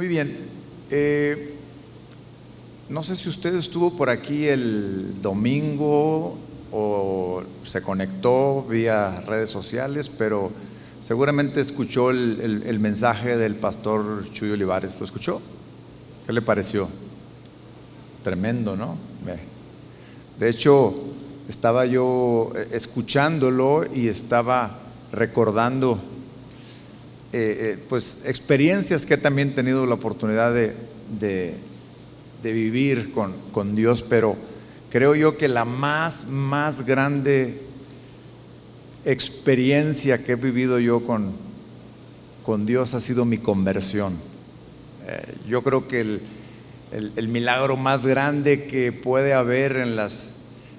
Muy bien. Eh, no sé si usted estuvo por aquí el domingo o se conectó vía redes sociales, pero seguramente escuchó el, mensaje del pastor Chuy Olivares. ¿Lo escuchó? ¿Qué le pareció? Tremendo, ¿no? De hecho, estaba yo eh, escuchándolo y estaba recordando eh, eh, pues experiencias que he también tenido la oportunidad de, de, vivir con, con, Dios, pero creo yo que la más, más grande experiencia que he vivido yo con, con Dios ha sido mi conversión. Eh, yo creo que el, el, milagro más grande que puede haber en, las,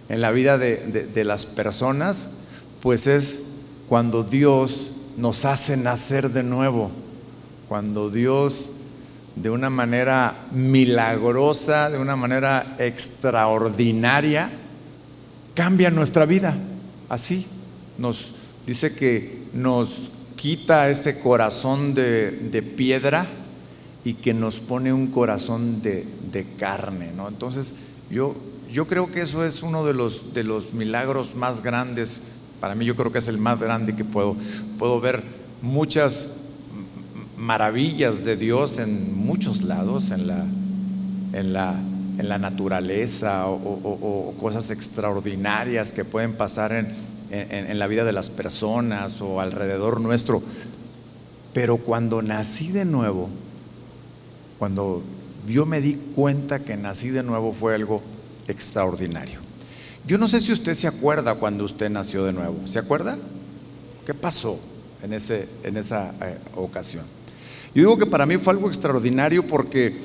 en la vida de, de las personas, pues es cuando Dios nos hace nacer de nuevo, cuando Dios de una manera milagrosa, de una manera extraordinaria, cambia nuestra vida. Así nos dice que nos quita ese corazón de, piedra y que nos pone un corazón de, carne. ¿no? Entonces, yo, yo creo que eso es uno de los, de los milagros más grandes para mí yo creo que es el más grande que puedo. Puedo ver muchas maravillas de Dios en muchos lados, en la, en la, en la naturaleza o, cosas extraordinarias que pueden pasar en, en la vida de las personas o alrededor nuestro. Pero cuando nací de nuevo, cuando yo me di cuenta que nací de nuevo fue algo extraordinario. Yo no sé si usted se acuerda cuando usted nació de nuevo. ¿Se acuerda? ¿Qué pasó en, ese, en esa eh, ocasión? Yo digo que para mí fue algo extraordinario porque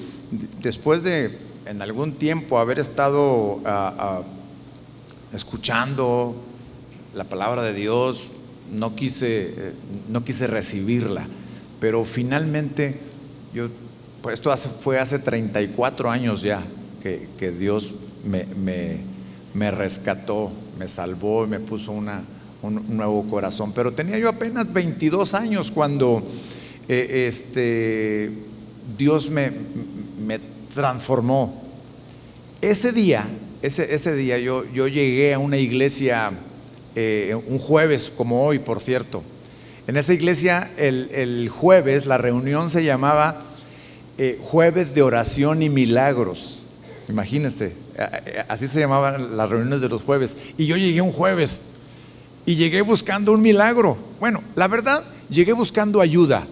después de en algún tiempo haber estado ah, ah, escuchando la palabra de Dios, no quise, eh, no quise recibirla, pero finalmente yo, pues esto fue hace 34 años ya que, Dios me rescató, me salvó y me puso una, un, nuevo corazón. Pero tenía yo apenas 22 años cuando eh, este, Dios me, me, transformó. Ese día, ese, ese día yo, yo, llegué a una iglesia eh, un jueves, como hoy, por cierto. En esa iglesia el, el jueves la reunión se llamaba eh, Jueves de Oración y Milagros. Imagínense, así se llamaban las reuniones de los jueves. Y yo llegué un jueves y llegué buscando un milagro. Bueno, la verdad, llegué buscando ayuda.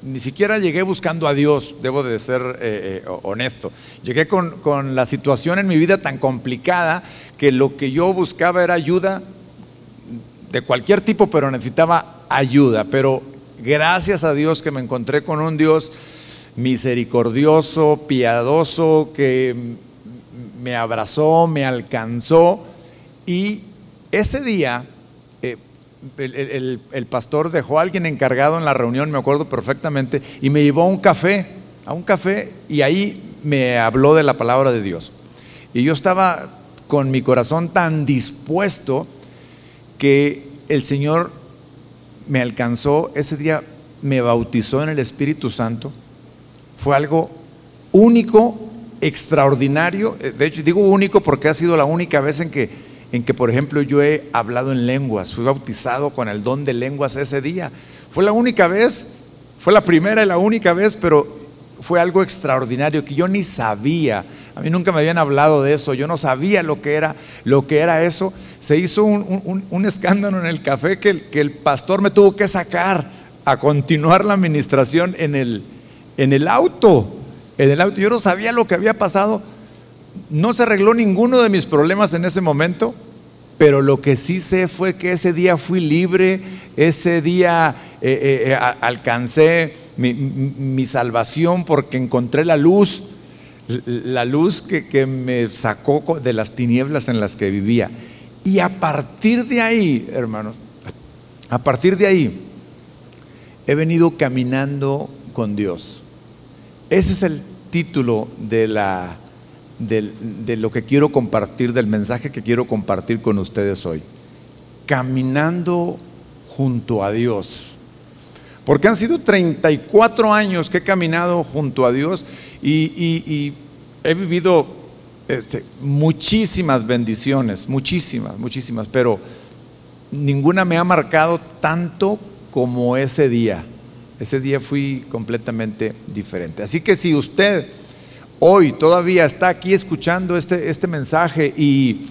Ni siquiera llegué buscando a Dios, debo de ser eh, eh, honesto. Llegué con, con la situación en mi vida tan complicada que lo que yo buscaba era ayuda de cualquier tipo, pero necesitaba ayuda. Pero gracias a Dios que me encontré con un Dios misericordioso, piadoso, que me abrazó, me alcanzó. Y ese día eh, el, pastor dejó a alguien encargado en la reunión, me acuerdo perfectamente, y me llevó a un café, a un café, y ahí me habló de la palabra de Dios. Y yo estaba con mi corazón tan dispuesto que el Señor me alcanzó, ese día me bautizó en el Espíritu Santo, fue algo único extraordinario. Eh, de hecho, digo único porque ha sido la única vez en que, en que, por ejemplo, yo he hablado en lenguas. Fui bautizado con el don de lenguas ese día. Fue la única vez, fue la primera y la única vez, pero fue algo extraordinario que yo ni sabía. A mí nunca me habían hablado de eso. Yo no sabía lo que era, lo que era eso. Se hizo un, escándalo en el café que que el pastor me tuvo que sacar a continuar la administración en el, en el auto en el auto. Yo no sabía lo que había pasado. No se arregló ninguno de mis problemas en ese momento, pero lo que sí sé fue que ese día fui libre, ese día eh, eh, eh, alcancé mi, salvación porque encontré la luz, la luz que, que me sacó de las tinieblas en las que vivía. Y a partir de ahí, hermanos, a partir de ahí, he venido caminando con Dios. Ese es el título de, la, de, lo que quiero compartir, del mensaje que quiero compartir con ustedes hoy. Caminando junto a Dios. Porque han sido 34 años que he caminado junto a Dios y, he vivido este, muchísimas bendiciones, muchísimas, muchísimas, pero ninguna me ha marcado tanto como ese día. Ese día fui completamente diferente. Así que si usted hoy todavía está aquí escuchando este, este mensaje y,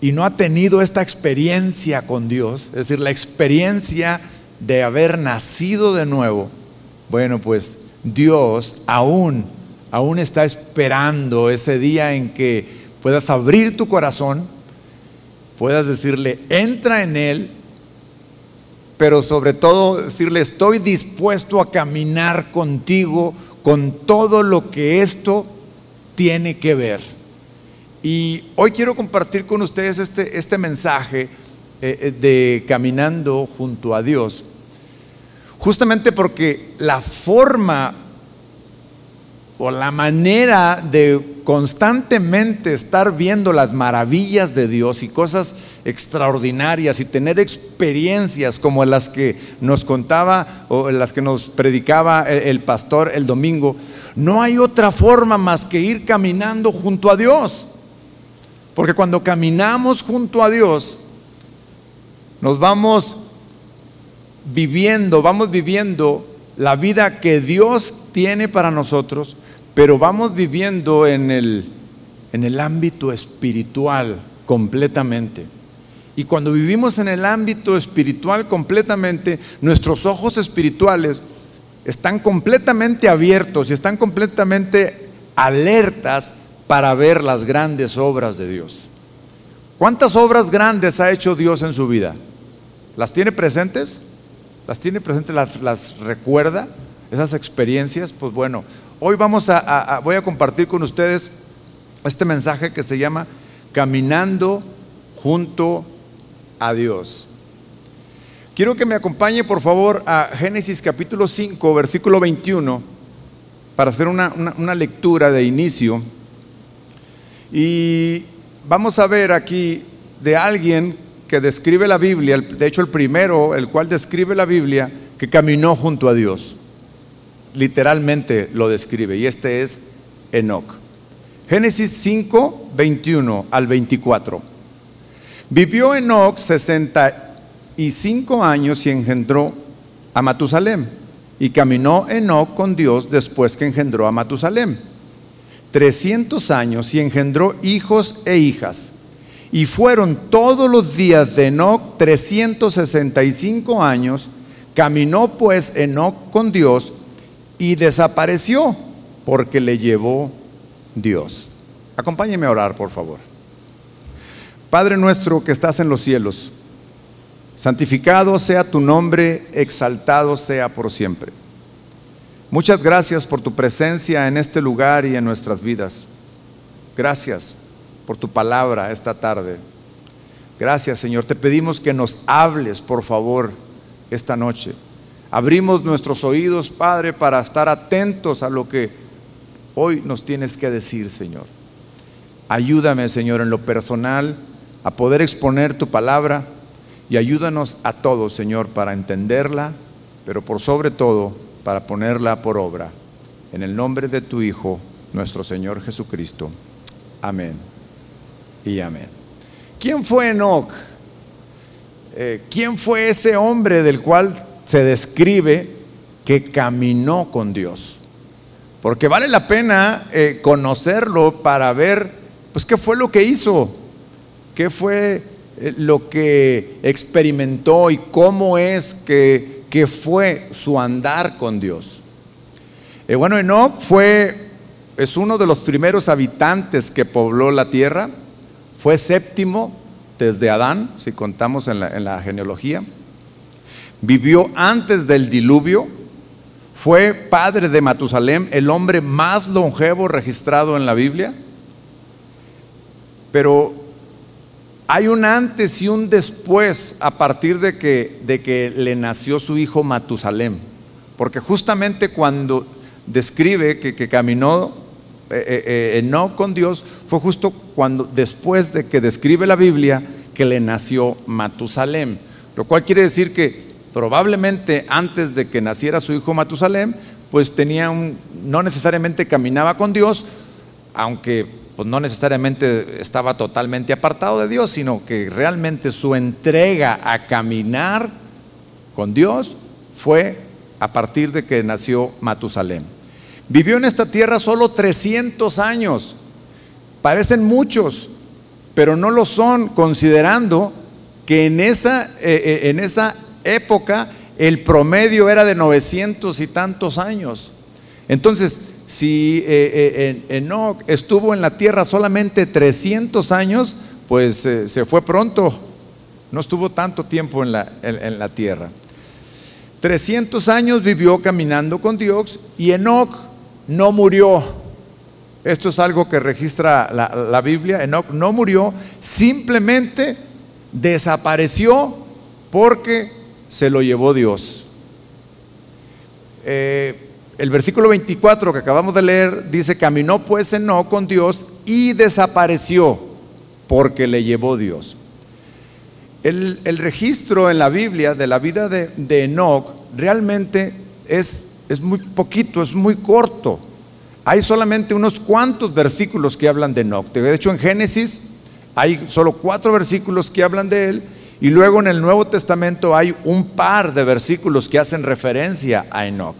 y no ha tenido esta experiencia con Dios, es decir, la experiencia de haber nacido de nuevo, bueno, pues Dios aún, aún está esperando ese día en que puedas abrir tu corazón, puedas decirle, entra en Él, pero sobre todo decirle, estoy dispuesto a caminar contigo con todo lo que esto tiene que ver. Y hoy quiero compartir con ustedes este, este mensaje eh, eh, de caminando junto a Dios, justamente porque la forma o la manera de constantemente estar viendo las maravillas de Dios y cosas extraordinarias y tener experiencias como las que nos contaba o las que nos predicaba el pastor el domingo, no hay otra forma más que ir caminando junto a Dios. Porque cuando caminamos junto a Dios, nos vamos viviendo, vamos viviendo la vida que Dios tiene para nosotros, pero vamos viviendo en el, en el ámbito espiritual completamente. Y cuando vivimos en el ámbito espiritual completamente, nuestros ojos espirituales están completamente abiertos y están completamente alertas para ver las grandes obras de Dios. ¿Cuántas obras grandes ha hecho Dios en su vida? ¿Las tiene presentes? ¿Las tiene presentes? ¿Las, recuerda? Esas experiencias, pues bueno, hoy vamos a, voy a compartir con ustedes este mensaje que se llama Caminando junto a Dios. Quiero que me acompañe por favor a Génesis capítulo 5, versículo 21, para hacer una, una, lectura de inicio. Y vamos a ver aquí de alguien que describe la Biblia, de hecho el primero, el cual describe la Biblia, que caminó junto a Dios. Literalmente lo describe, y este es Enoch. Génesis 5, 21 al 24. Vivió Enoch 65 años y engendró a Matusalem. Y caminó Enoch con Dios después que engendró a Matusalem. 300 años y engendró hijos e hijas. Y fueron todos los días de Enoch 365 años. Caminó pues Enoch con Dios y desapareció porque le llevó Dios. Acompáñeme a orar, por favor. Padre nuestro que estás en los cielos, santificado sea tu nombre, exaltado sea por siempre. Muchas gracias por tu presencia en este lugar y en nuestras vidas. Gracias por tu palabra esta tarde. Gracias Señor. Te pedimos que nos hables, por favor, esta noche. Abrimos nuestros oídos, Padre, para estar atentos a lo que hoy nos tienes que decir, Señor. Ayúdame, Señor, en lo personal a poder exponer tu palabra y ayúdanos a todos, Señor, para entenderla, pero por sobre todo para ponerla por obra. En el nombre de tu Hijo, nuestro Señor Jesucristo. Amén y amén. ¿Quién fue Enoch? Eh, ¿Quién fue ese hombre del cual se describe que caminó con Dios? Porque vale la pena eh, conocerlo para ver, pues, qué fue lo que hizo. ¿Qué fue eh, lo que experimentó y cómo es que, fue su andar con Dios? Eh, bueno, Enoch fue, es uno de los primeros habitantes que pobló la tierra, fue séptimo desde Adán, si contamos en la, en la genealogía, vivió antes del diluvio, fue padre de Matusalem, el hombre más longevo registrado en la Biblia, pero hay un antes y un después a partir de que, de que le nació su hijo Matusalem. Porque justamente cuando describe que, caminó eh, eh, eh con Dios, fue justo cuando después de que describe la Biblia que le nació Matusalem. Lo cual quiere decir que probablemente antes de que naciera su hijo Matusalem, pues tenía un, no necesariamente caminaba con Dios, aunque pues no necesariamente estaba totalmente apartado de Dios, sino que realmente su entrega a caminar con Dios fue a partir de que nació Matusalem. Vivió en esta tierra solo 300 años. Parecen muchos, pero no lo son considerando que en esa, eh, eh, en esa época el promedio era de 900 y tantos años. Entonces, si eh, Enoch estuvo en la tierra solamente 300 años, pues se fue pronto, no estuvo tanto tiempo en la, en la tierra. 300 años vivió caminando con Dios y Enoch no murió. Esto es algo que registra la, Biblia. Enoch no murió, simplemente desapareció porque se lo llevó Dios. Eh, el versículo 24 que acabamos de leer dice, caminó pues Enoch con Dios y desapareció porque le llevó Dios. El, registro en la Biblia de la vida de, de Enoch realmente es, es muy poquito, es muy corto. Hay solamente unos cuantos versículos que hablan de Enoch. De hecho, en Génesis hay solo cuatro versículos que hablan de él. Y luego en el Nuevo Testamento hay un par de versículos que hacen referencia a Enoch.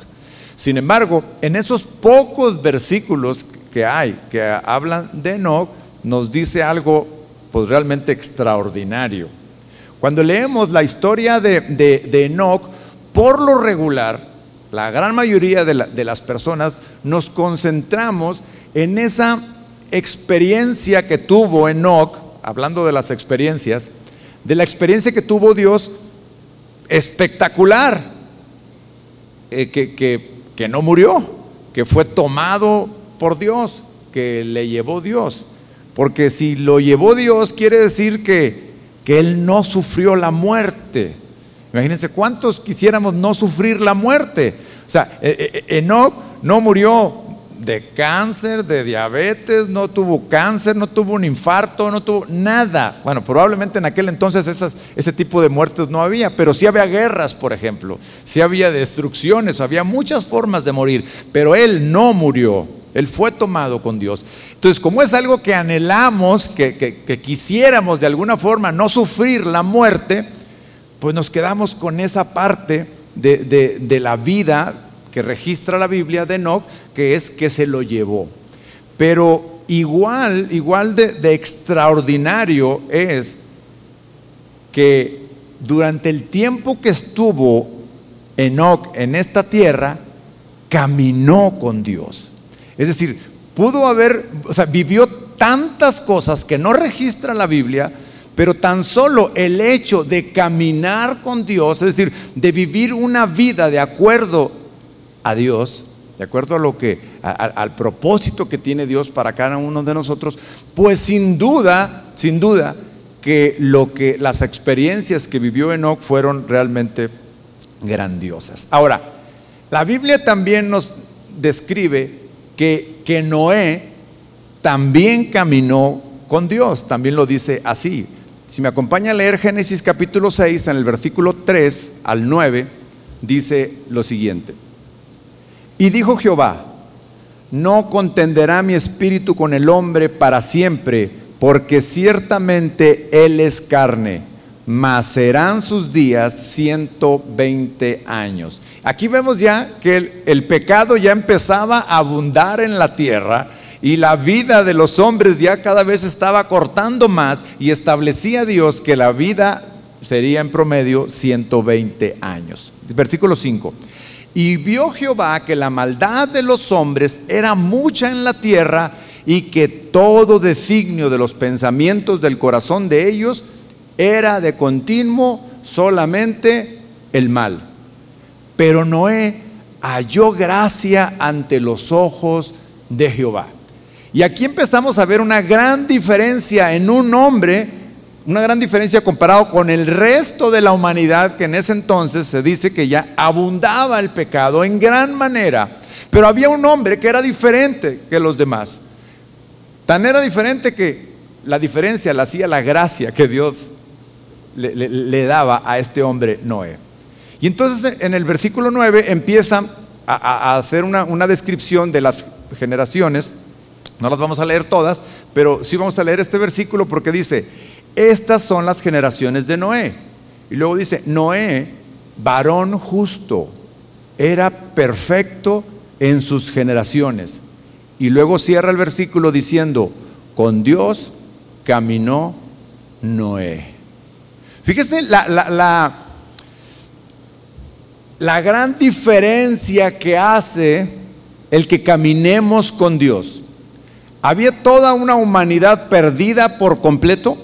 Sin embargo, en esos pocos versículos que hay que hablan de Enoch, nos dice algo pues realmente extraordinario. Cuando leemos la historia de, de, Enoch, por lo regular, la gran mayoría de, de las personas nos concentramos en esa experiencia que tuvo Enoch, hablando de las experiencias, de la experiencia que tuvo Dios espectacular, eh, que, que, que no murió, que fue tomado por Dios, que le llevó Dios. Porque si lo llevó Dios, quiere decir que que Él no sufrió la muerte. Imagínense cuántos quisiéramos no sufrir la muerte. O sea, e, e, e, Enoch no murió de cáncer, de diabetes, no tuvo cáncer, no tuvo un infarto, no tuvo nada. Bueno, probablemente en aquel entonces ese tipo de muertes no había, pero sí había guerras, por ejemplo, sí había destrucciones, había muchas formas de morir, pero él no murió. Él fue tomado con Dios. Entonces, como es algo que anhelamos, que, quisiéramos de alguna forma no sufrir la muerte, pues nos quedamos con esa parte de, la vida que registra la Biblia de Enoch, que es que se lo llevó. Pero igual, igual de, extraordinario es que durante el tiempo que estuvo Enoch en esta tierra, caminó con Dios. Es decir, pudo haber, o sea, vivió tantas cosas que no registra la Biblia, pero tan solo el hecho de caminar con Dios, es decir, de vivir una vida de acuerdo a Dios, de acuerdo a lo que, al propósito que tiene Dios para cada uno de nosotros, pues sin duda, sin duda, que lo que las experiencias que vivió Enoch fueron realmente grandiosas. Ahora, la Biblia también nos describe que, Noé también caminó con Dios, también lo dice así. Si me acompaña a leer Génesis capítulo 6, en el versículo 3 al 9, dice lo siguiente. Y dijo Jehová, no contenderá mi espíritu con el hombre para siempre, porque ciertamente él es carne mas serán sus días 120 años. Aquí vemos ya que el, pecado ya empezaba a abundar en la tierra y la vida de los hombres ya cada vez estaba cortando más y establecía Dios que la vida sería en promedio 120 años. Versículo 5. Y vio Jehová que la maldad de los hombres era mucha en la tierra y que todo designio de los pensamientos del corazón de ellos era de continuo solamente el mal. Pero Noé halló gracia ante los ojos de Jehová. Y aquí empezamos a ver una gran diferencia en un hombre, una gran diferencia comparado con el resto de la humanidad que en ese entonces se dice que ya abundaba el pecado en gran manera. Pero había un hombre que era diferente que los demás. Tan era diferente que la diferencia la hacía la gracia que Dios le, daba a este hombre Noé. Y entonces en el versículo 9 empieza a, hacer una, una descripción de las generaciones. No las vamos a leer todas, pero sí vamos a leer este versículo porque dice, estas son las generaciones de Noé. Y luego dice, Noé, varón justo, era perfecto en sus generaciones. Y luego cierra el versículo diciendo, con Dios caminó Noé. Fíjese la, la, la, gran diferencia que hace el que caminemos con Dios. Había toda una humanidad perdida por completo,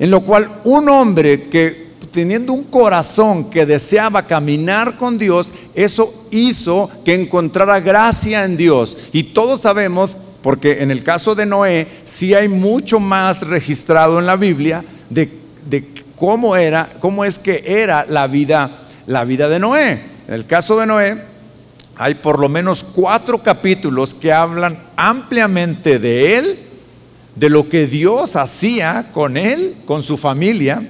en lo cual un hombre que teniendo un corazón que deseaba caminar con Dios, eso hizo que encontrara gracia en Dios. Y todos sabemos, porque en el caso de Noé, sí hay mucho más registrado en la Biblia de, cómo era, cómo es que era la vida, la vida de Noé. En el caso de Noé, hay por lo menos cuatro capítulos que hablan ampliamente de él, de lo que Dios hacía con él, con su familia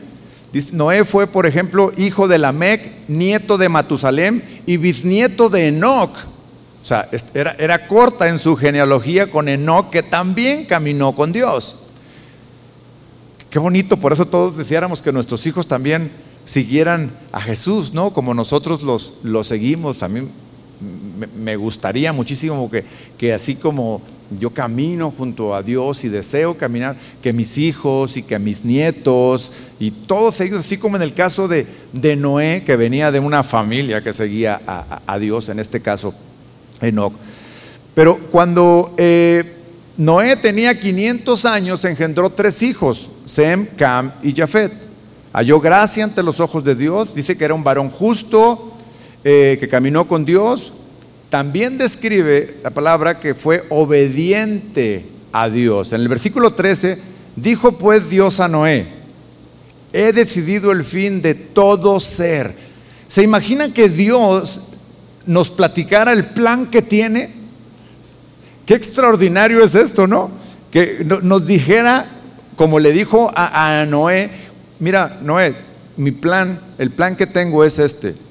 Noé fue, por ejemplo, hijo de Lamec, nieto de Matusalem y bisnieto de Enoch. O sea, era, era corta en su genealogía con Enoch, que también caminó con Dios. Qué bonito, por eso todos deseáramos que nuestros hijos también siguieran a Jesús, ¿no? Como nosotros los, los seguimos. También me gustaría muchísimo que, que, así como yo camino junto a Dios y deseo caminar, que mis hijos y que mis nietos y todos ellos, así como en el caso de, de Noé, que venía de una familia que seguía a, Dios, en este caso Enoch. Pero cuando eh, Noé tenía 500 años, engendró tres hijos, Sem, Cam y Jafet. Halló gracia ante los ojos de Dios, dice que era un varón justo, eh, que caminó con Dios, también describe la palabra que fue obediente a Dios. En el versículo 13, dijo pues Dios a Noé, he decidido el fin de todo ser. ¿Se imagina que Dios nos platicara el plan que tiene? Qué extraordinario es esto, ¿no? Que nos dijera, como le dijo a, a Noé, mira, Noé, mi plan, el plan que tengo es este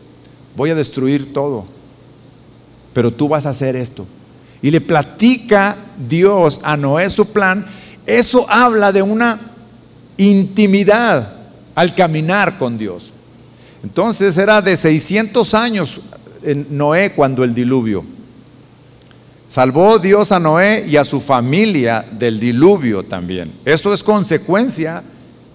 voy a destruir todo, pero tú vas a hacer esto. Y le platica Dios a Noé su plan, eso habla de una intimidad al caminar con Dios. Entonces era de 600 años en Noé cuando el diluvio. Salvó Dios a Noé y a su familia del diluvio también. Eso es consecuencia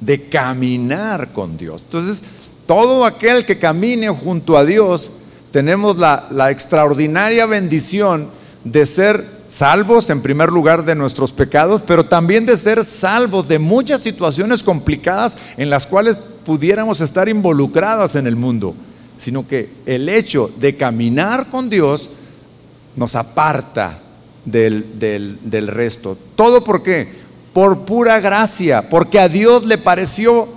de caminar con Dios. Entonces, todo aquel que camine junto a Dios, tenemos la, extraordinaria bendición de ser salvos en primer lugar de nuestros pecados, pero también de ser salvos de muchas situaciones complicadas en las cuales pudiéramos estar involucrados en el mundo, sino que el hecho de caminar con Dios nos aparta del, del resto. ¿Todo por qué? Por pura gracia, porque a Dios le pareció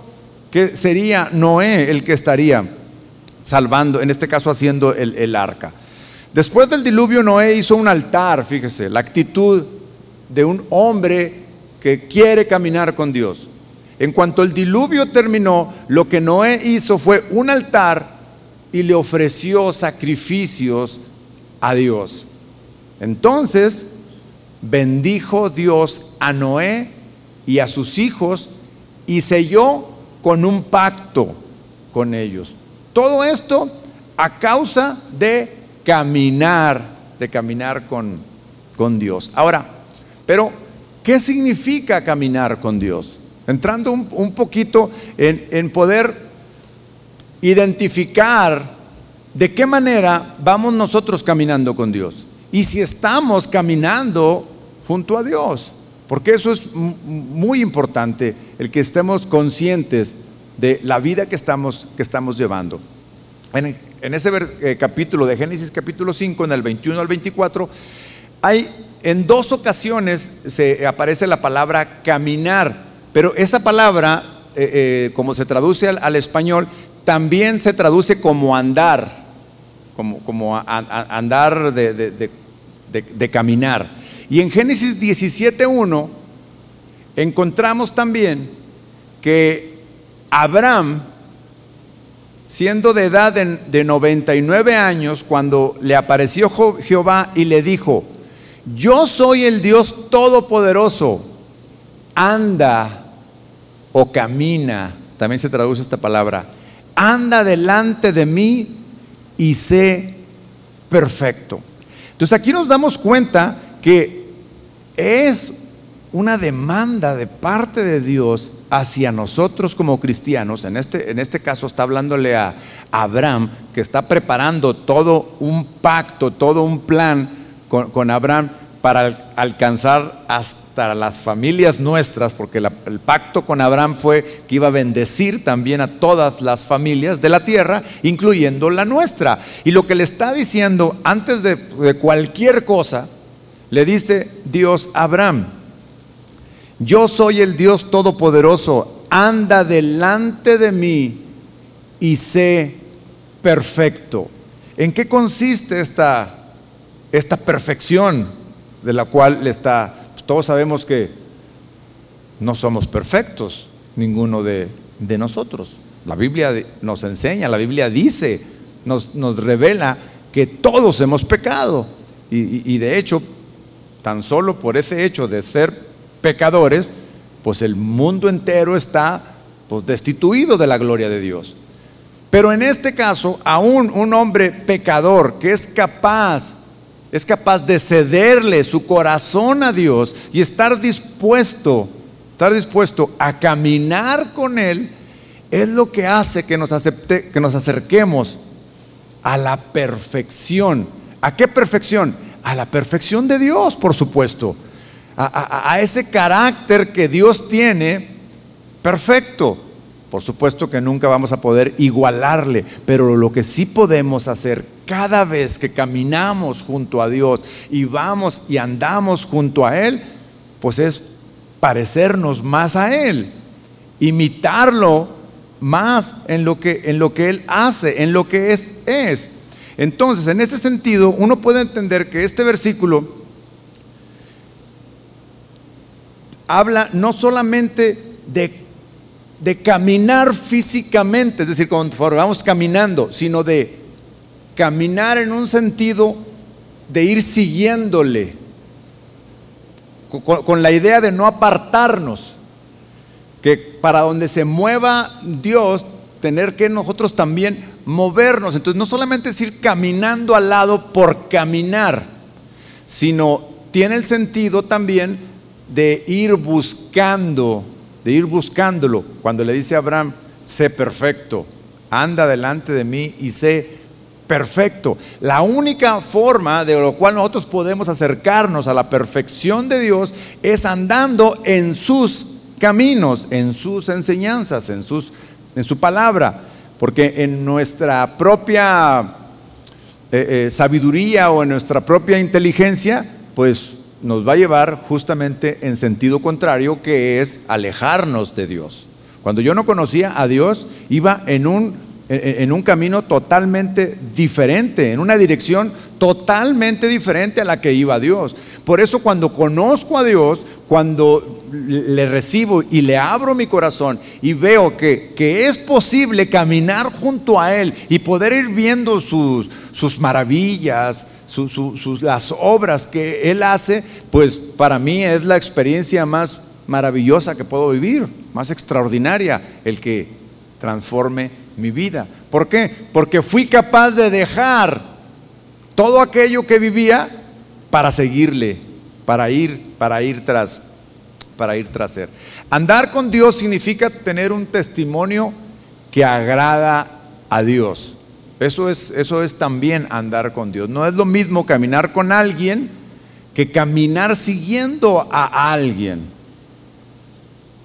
que sería Noé el que estaría salvando, en este caso haciendo el, arca. Después del diluvio, Noé hizo un altar, fíjese, la actitud de un hombre que quiere caminar con Dios. En cuanto el diluvio terminó, lo que Noé hizo fue un altar y le ofreció sacrificios a Dios. Entonces bendijo Dios a Noé y a sus hijos y selló con un pacto con ellos. Todo esto a causa de caminar, de caminar con, con Dios. Ahora, pero, ¿qué significa caminar con Dios? Entrando un, poquito en, en poder identificar de qué manera vamos nosotros caminando con Dios. Y si estamos caminando junto a Dios. Porque eso es muy importante, el que estemos conscientes de la vida que estamos, que estamos llevando. En, ese eh, capítulo de Génesis capítulo 5, en el 21 al 24, hay en dos ocasiones se aparece la palabra caminar, pero esa palabra, eh, eh, como se traduce al, español, también se traduce como andar, como, como andar de caminar. Y en Génesis 17.1 encontramos también que Abraham siendo de edad de, de 99 años, cuando le apareció Jehová y le dijo, yo soy el Dios todopoderoso, anda o camina, también se traduce esta palabra, anda delante de mí y sé perfecto. Entonces aquí nos damos cuenta que es una demanda de parte de Dios hacia nosotros como cristianos. En este, en este caso está hablándole a Abraham, que está preparando todo un pacto, todo un plan con, Abraham para al- alcanzar hasta las familias nuestras, porque la- el pacto con Abraham fue que iba a bendecir también a todas las familias de la tierra, incluyendo la nuestra. Y lo que le está diciendo antes de cualquier cosa, le dice Dios a Abraham, yo soy el Dios Todopoderoso, anda delante de mí y sé perfecto. ¿En qué consiste esta, esta perfección de la cual le está? pues todos sabemos que no somos perfectos, ninguno de, de nosotros. La Biblia nos enseña, la Biblia dice, nos, nos revela que todos hemos pecado. Y- y de hecho, tan solo por ese hecho de ser pecadores, pues el mundo entero está pues, destituido de la gloria de Dios. Pero en este caso, aún un hombre pecador que es capaz, es capaz de cederle su corazón a Dios y estar dispuesto, estar dispuesto a caminar con Él, es lo que hace que nos, acepte, que nos acerquemos a la perfección. ¿A qué perfección? A la perfección de Dios, por supuesto. A, ese carácter que Dios tiene perfecto. Por supuesto que nunca vamos a poder igualarle, pero lo que sí podemos hacer cada vez que caminamos junto a Dios y vamos y andamos junto a Él, pues es parecernos más a Él, imitarlo más en lo que, en lo que Él hace, en lo que es, es. Entonces, en ese sentido, uno puede entender que este versículo habla no solamente de, caminar físicamente, es decir, conforme vamos caminando, sino de caminar en un sentido de ir siguiéndole, con la idea de no apartarnos, que para donde se mueva Dios, tener que nosotros también movernos. Entonces, no solamente es ir caminando al lado por caminar, sino tiene el sentido también de ir buscando, de ir buscándolo. Cuando le dice a Abraham, sé perfecto, anda delante de mí y sé perfecto. La única forma de lo cual nosotros podemos acercarnos a la perfección de Dios es andando en sus caminos, en sus enseñanzas, en, sus, en su palabra. Porque en nuestra propia eh, eh, sabiduría o en nuestra propia inteligencia, pues nos va a llevar justamente en sentido contrario, que es alejarnos de Dios. Cuando yo no conocía a Dios, iba en un, en, en un camino totalmente diferente, en una dirección totalmente diferente a la que iba Dios. Por eso cuando conozco a Dios, cuando le recibo y le abro mi corazón y veo que, que es posible caminar junto a Él y poder ir viendo sus, sus maravillas, su- su- sus- las obras que Él hace, pues para mí es la experiencia más maravillosa que puedo vivir, más extraordinaria, el que transforme mi vida. ¿Por qué? Porque fui capaz de dejar todo aquello que vivía para seguirle, para ir, para ir tras, para ir tras él. Andar con Dios significa tener un testimonio que agrada a Dios. Eso es, eso es también andar con Dios. No es lo mismo caminar con alguien que caminar siguiendo a alguien.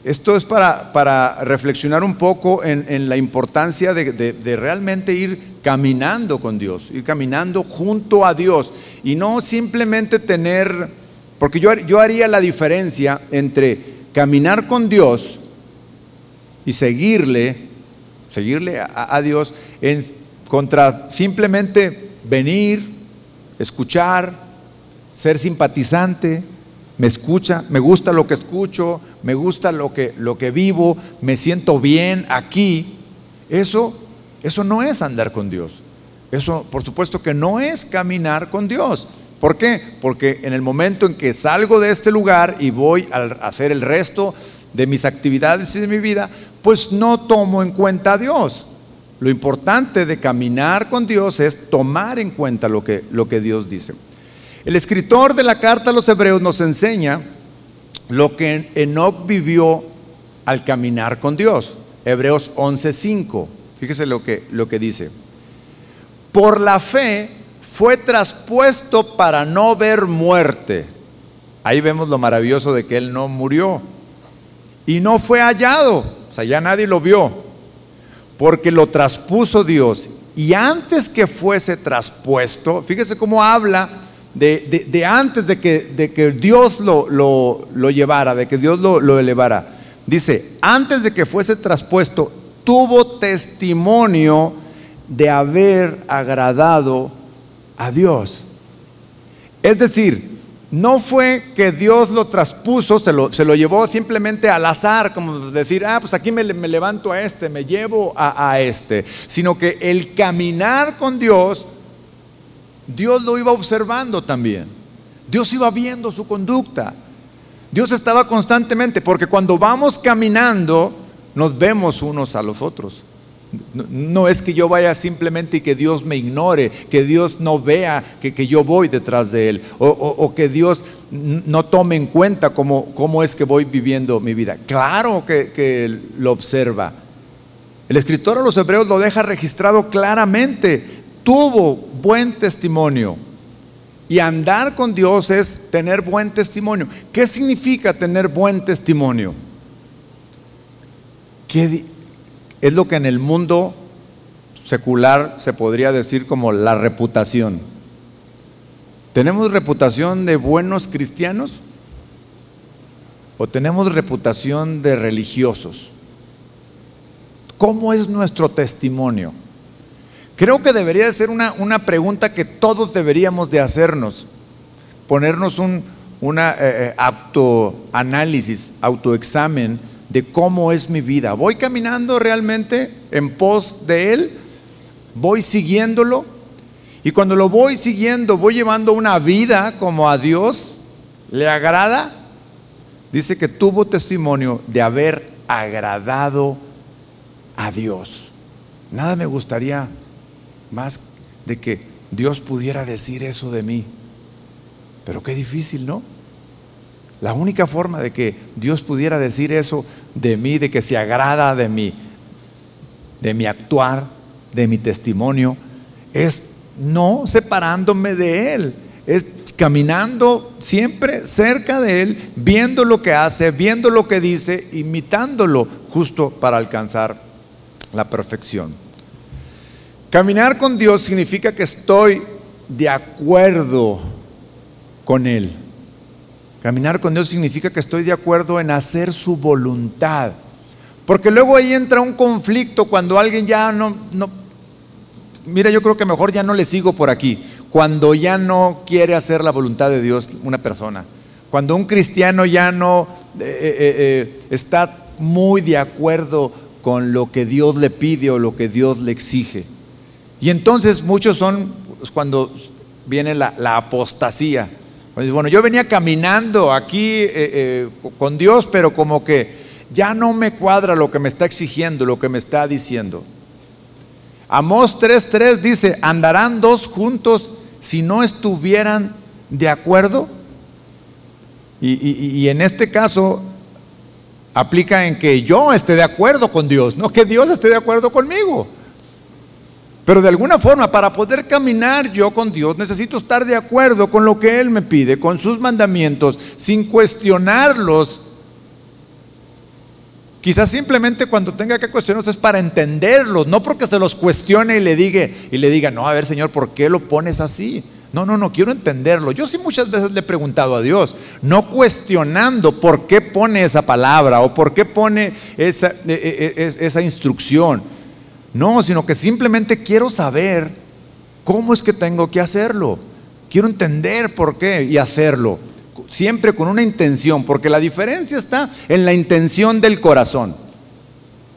Esto es para, para reflexionar un poco en, en la importancia de, de- realmente ir caminando con Dios, ir caminando junto a Dios y no simplemente tener, porque yo, yo haría la diferencia entre caminar con Dios y seguirle, seguirle a, a Dios, en, contra simplemente venir, escuchar, ser simpatizante, me escucha, me gusta lo que escucho, me gusta lo que, lo que vivo, me siento bien aquí. Eso Eso no es andar con Dios. Eso, por supuesto que no es caminar con Dios. ¿Por qué? Porque en el momento en que salgo de este lugar y voy a hacer el resto de mis actividades y de mi vida, pues no tomo en cuenta a Dios. Lo importante de caminar con Dios es tomar en cuenta lo que, lo que Dios dice. El escritor de la carta a los hebreos nos enseña lo que Enoch vivió al caminar con Dios. Hebreos 11:5. Fíjese lo que, lo que dice. Por la fe fue traspuesto para no ver muerte. Ahí vemos lo maravilloso de que él no murió. Y no fue hallado. O sea, ya nadie lo vio. Porque lo traspuso Dios. Y antes que fuese traspuesto, fíjese cómo habla de, antes de que, de que Dios lo, lo, llevara, de que Dios lo, lo elevara. Dice, antes de que fuese traspuesto, tuvo testimonio de haber agradado a Dios. Es decir, no fue que Dios lo traspuso, se lo, se lo, llevó simplemente al azar, como decir, ah, pues aquí me, levanto a este, me llevo a, a, este, sino que el caminar con Dios, Dios lo iba observando también. Dios iba viendo su conducta. Dios estaba constantemente, porque cuando vamos caminando, nos vemos unos a los otros. No, es que yo vaya simplemente y que Dios me ignore, que Dios no vea que, yo voy detrás de Él, o, que Dios no tome en cuenta cómo, cómo, es que voy viviendo mi vida. Claro que, que lo observa. El escritor a los hebreos lo deja registrado claramente. Tuvo buen testimonio. Y andar con Dios es tener buen testimonio. ¿Qué significa tener buen testimonio? ¿Qué es lo que en el mundo secular se podría decir como la reputación. ¿Tenemos reputación de buenos cristianos? ¿O tenemos reputación de religiosos? ¿Cómo es nuestro testimonio? Creo que debería ser una, una pregunta que todos deberíamos de hacernos, ponernos un una, eh, eh, autoanálisis, autoexamen de cómo es mi vida. ¿Voy caminando realmente en pos de Él? ¿Voy siguiéndolo? Y cuando lo voy siguiendo, voy llevando una vida como a Dios, ¿le agrada? Dice que tuvo testimonio de haber agradado a Dios. Nada me gustaría más de que Dios pudiera decir eso de mí. Pero qué difícil, ¿no? La única forma de que Dios pudiera decir eso de mí, de que se agrada de mí, de mi actuar, de mi testimonio, es no separándome de Él, es caminando siempre cerca de Él, viendo lo que hace, viendo lo que dice, imitándolo justo para alcanzar la perfección. Caminar con Dios significa que estoy de acuerdo con Él. Caminar con Dios significa que estoy de acuerdo en hacer su voluntad. Porque luego ahí entra un conflicto cuando alguien ya no, no, mira, yo creo que mejor ya no le sigo por aquí. Cuando ya no quiere hacer la voluntad de Dios una persona. Cuando un cristiano ya no eh, eh, eh, está muy de acuerdo con lo que Dios le pide o lo que Dios le exige. Y entonces muchos son pues, cuando viene la, apostasía. Pues, bueno, yo venía caminando aquí eh, eh, con Dios, pero como que ya no me cuadra lo que me está exigiendo, lo que me está diciendo. Amós 3.3 dice, ¿andarán dos juntos si no estuvieran de acuerdo? y en este caso aplica en que yo esté de acuerdo con Dios, no que Dios esté de acuerdo conmigo. Pero de alguna forma, para poder caminar yo con Dios, necesito estar de acuerdo con lo que Él me pide, con sus mandamientos, sin cuestionarlos. Quizás simplemente cuando tenga que cuestionarlos es para entenderlos, no porque se los cuestione y le diga, y le diga, no, a ver Señor, ¿por qué lo pones así? No, no, no, quiero entenderlo. Yo sí muchas veces le he preguntado a Dios, no cuestionando por qué pone esa palabra o por qué pone esa, e, e, e, esa instrucción no, sino que simplemente quiero saber cómo es que tengo que hacerlo. Quiero entender por qué y hacerlo. Siempre con una intención, porque la diferencia está en la intención del corazón.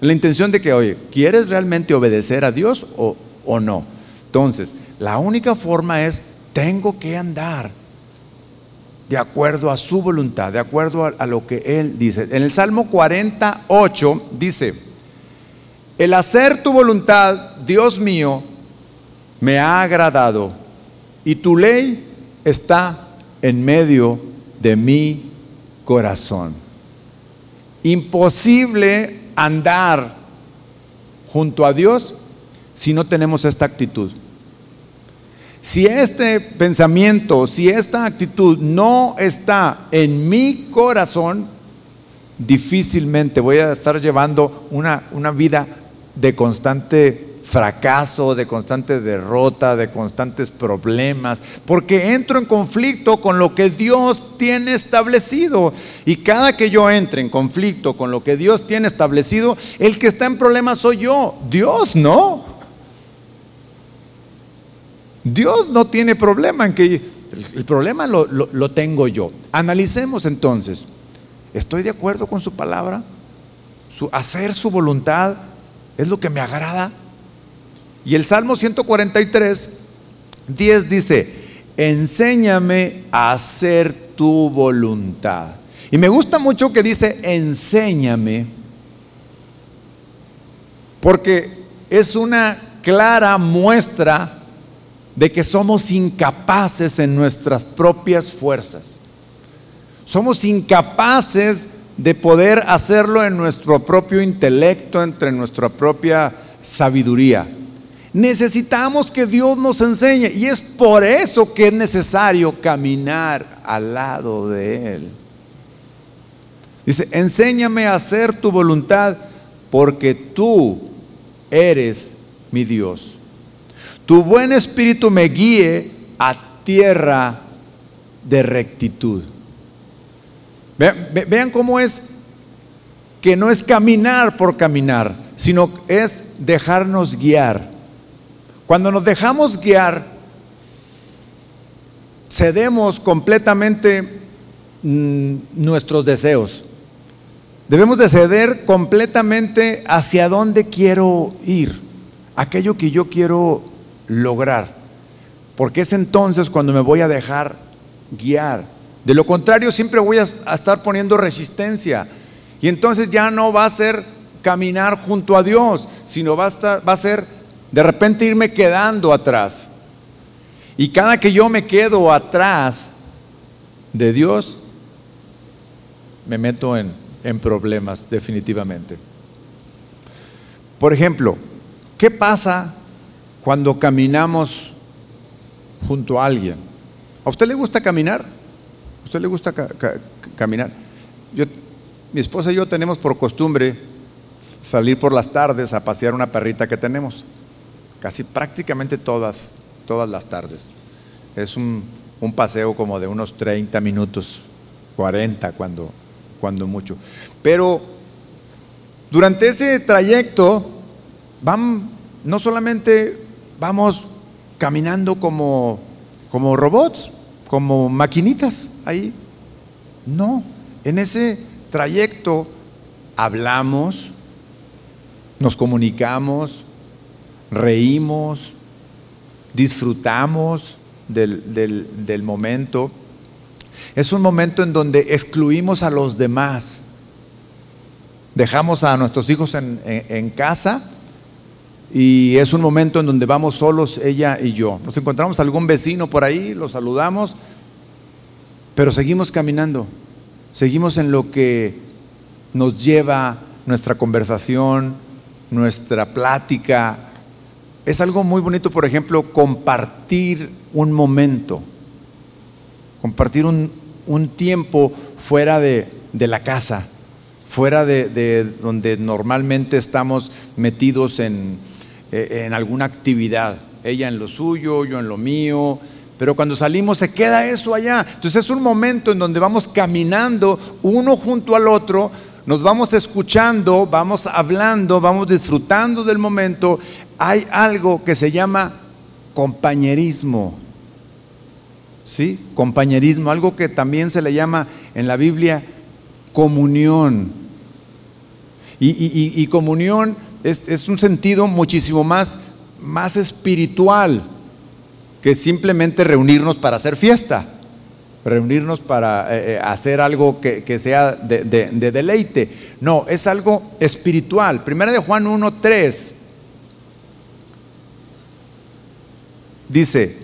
La intención de que, oye, ¿quieres realmente obedecer a Dios o, no? Entonces, la única forma es, tengo que andar de acuerdo a su voluntad, de acuerdo a, lo que Él dice. En el Salmo 48 dice, el hacer tu voluntad, Dios mío, me ha agradado y tu ley está en medio de mi corazón. Imposible andar junto a Dios si no tenemos esta actitud. Si este pensamiento, si esta actitud no está en mi corazón, difícilmente voy a estar llevando una, una vida de constante fracaso, de constante derrota, de constantes problemas, porque entro en conflicto con lo que Dios tiene establecido. Y cada que yo entre en conflicto con lo que Dios tiene establecido, el que está en problemas soy yo, Dios no. Dios no tiene problema en que el problema lo, lo tengo yo. Analicemos entonces, ¿estoy de acuerdo con su palabra? Su, hacer su voluntad es lo que me agrada. Y el Salmo 143, 10 dice, enséñame a hacer tu voluntad. Y me gusta mucho que dice, enséñame, porque es una clara muestra de que somos incapaces en nuestras propias fuerzas. Somos incapaces de poder hacerlo en nuestro propio intelecto, entre nuestra propia sabiduría. Necesitamos que Dios nos enseñe y es por eso que es necesario caminar al lado de Él. Dice, enséñame a hacer tu voluntad porque tú eres mi Dios. Tu buen espíritu me guíe a tierra de rectitud. Vean, cómo es que no es caminar por caminar, sino es dejarnos guiar. Cuando nos dejamos guiar, cedemos completamente mm, nuestros deseos. Debemos de ceder completamente hacia dónde quiero ir, aquello que yo quiero lograr. Porque es entonces cuando me voy a dejar guiar. De lo contrario, siempre voy a, estar poniendo resistencia. Y entonces ya no va a ser caminar junto a Dios, sino va a ser de repente irme quedando atrás. Y cada que yo me quedo atrás de Dios, me meto en, en problemas definitivamente. Por ejemplo, ¿qué pasa cuando caminamos junto a alguien? ¿A usted le gusta caminar? ¿A usted le gusta caminar? Yo, mi esposa y yo tenemos por costumbre salir por las tardes a pasear una perrita que tenemos casi prácticamente todas, todas las tardes. Es un, paseo como de unos 30 minutos, 40 cuando, cuando mucho. Pero durante ese trayecto, van, no solamente vamos caminando como, como robots, como maquinitas ahí, no, en ese trayecto hablamos, nos comunicamos, reímos, disfrutamos del, momento. Es un momento en donde excluimos a los demás. Dejamos a nuestros hijos en, en, casa y es un momento en donde vamos solos ella y yo. Nos encontramos algún vecino por ahí, lo saludamos, pero seguimos caminando, seguimos en lo que nos lleva nuestra conversación, nuestra plática, es algo muy bonito, por ejemplo, compartir un momento, compartir un, tiempo fuera de, la casa, fuera de, donde normalmente estamos metidos en, eh, en alguna actividad. Ella en lo suyo, yo en lo mío, pero cuando salimos se queda eso allá. Entonces es un momento en donde vamos caminando uno junto al otro, nos vamos escuchando, vamos hablando, vamos disfrutando del momento hay algo que se llama compañerismo. ¿Sí? Compañerismo, algo que también se le llama en la Biblia comunión. Y, comunión es, un sentido muchísimo más, más espiritual que simplemente reunirnos para hacer fiesta, reunirnos para eh, eh, hacer algo que, sea de, de, deleite. No, es algo espiritual. Primera de Juan 1.3 dice,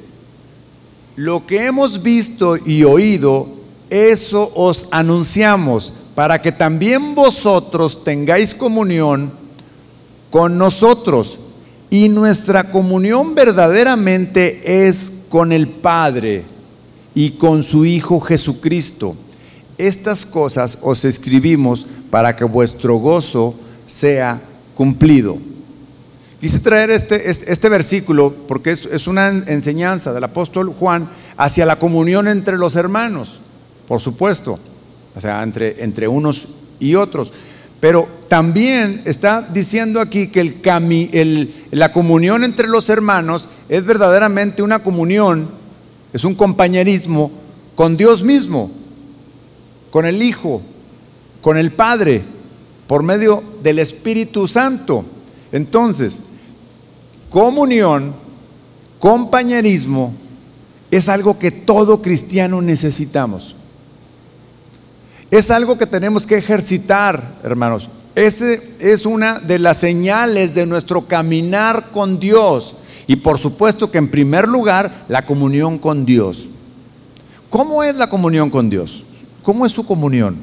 lo que hemos visto y oído, eso os anunciamos, para que también vosotros tengáis comunión con nosotros. Y nuestra comunión verdaderamente es con el Padre y con su Hijo Jesucristo. Estas cosas os escribimos para que vuestro gozo sea cumplido. Quise traer este, este versículo porque es, una enseñanza del apóstol Juan hacia la comunión entre los hermanos, por supuesto, o sea, entre, entre unos y otros. Pero también está diciendo aquí que la comunión entre los hermanos es verdaderamente una comunión, es un compañerismo con Dios mismo, con el Hijo, con el Padre, por medio del Espíritu Santo. Entonces, comunión, compañerismo, es algo que todo cristiano necesitamos. Es algo que tenemos que ejercitar, hermanos. Ese es una de las señales de nuestro caminar con Dios. Y por supuesto que en primer lugar, la comunión con Dios. ¿Cómo es la comunión con Dios? ¿Cómo es su comunión?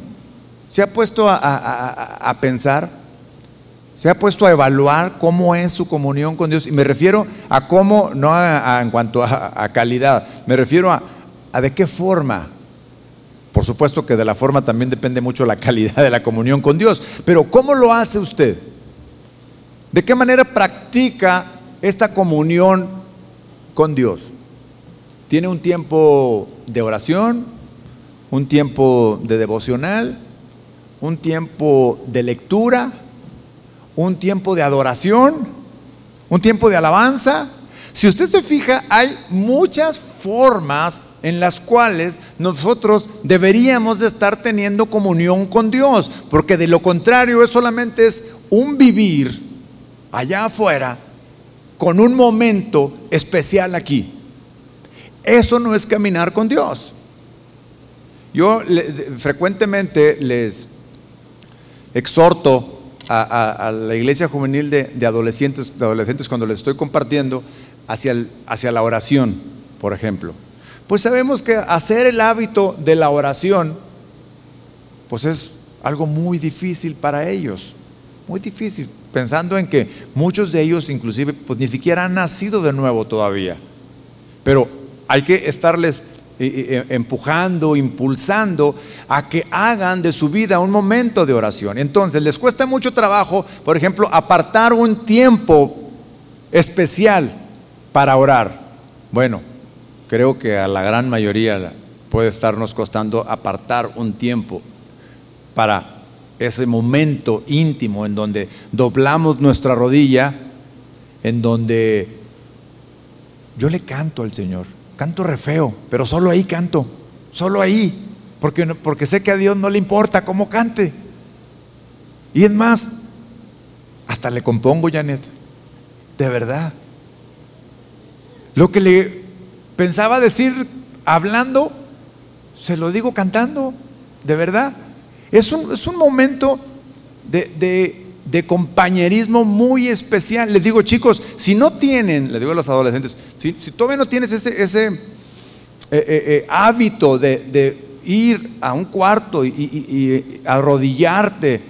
¿Se ha puesto a, pensar? se ha puesto a evaluar cómo es su comunión con Dios. Y me refiero a cómo, no en cuanto a, calidad, me refiero a de qué forma. Por supuesto que de la forma también depende mucho la calidad de la comunión con Dios. Pero ¿cómo lo hace usted? ¿De qué manera practica esta comunión con Dios? ¿Tiene un tiempo de oración? ¿Un tiempo de devocional? ¿Un tiempo de lectura? un tiempo de adoración, un tiempo de alabanza. Si usted se fija, hay muchas formas en las cuales nosotros deberíamos de estar teniendo comunión con Dios, porque de lo contrario es solamente es un vivir allá afuera con un momento especial aquí. Eso no es caminar con Dios. Yo frecuentemente les exhorto a, la iglesia juvenil de, adolescentes, de adolescentes cuando les estoy compartiendo hacia, hacia la oración, por ejemplo. Pues sabemos que hacer el hábito de la oración, pues es algo muy difícil para ellos, muy difícil, pensando en que muchos de ellos inclusive pues ni siquiera han nacido de nuevo todavía. Pero hay que estarles empujando, impulsando a que hagan de su vida un momento de oración. Entonces, les cuesta mucho trabajo, por ejemplo, apartar un tiempo especial para orar. Bueno, creo que a la gran mayoría puede estarnos costando apartar un tiempo para ese momento íntimo en donde doblamos nuestra rodilla, en donde yo le canto al Señor canto re feo, pero solo ahí canto, solo ahí, porque, porque sé que a Dios no le importa cómo cante. Y es más, hasta le compongo, Janet, de verdad. Lo que le pensaba decir hablando, se lo digo cantando, de verdad. Es un, es un momento de, de de compañerismo muy especial. Les digo, chicos, si no tienen, les digo a los adolescentes, si, todavía no tienes ese, ese eh, eh, eh, hábito de, ir a un cuarto y, arrodillarte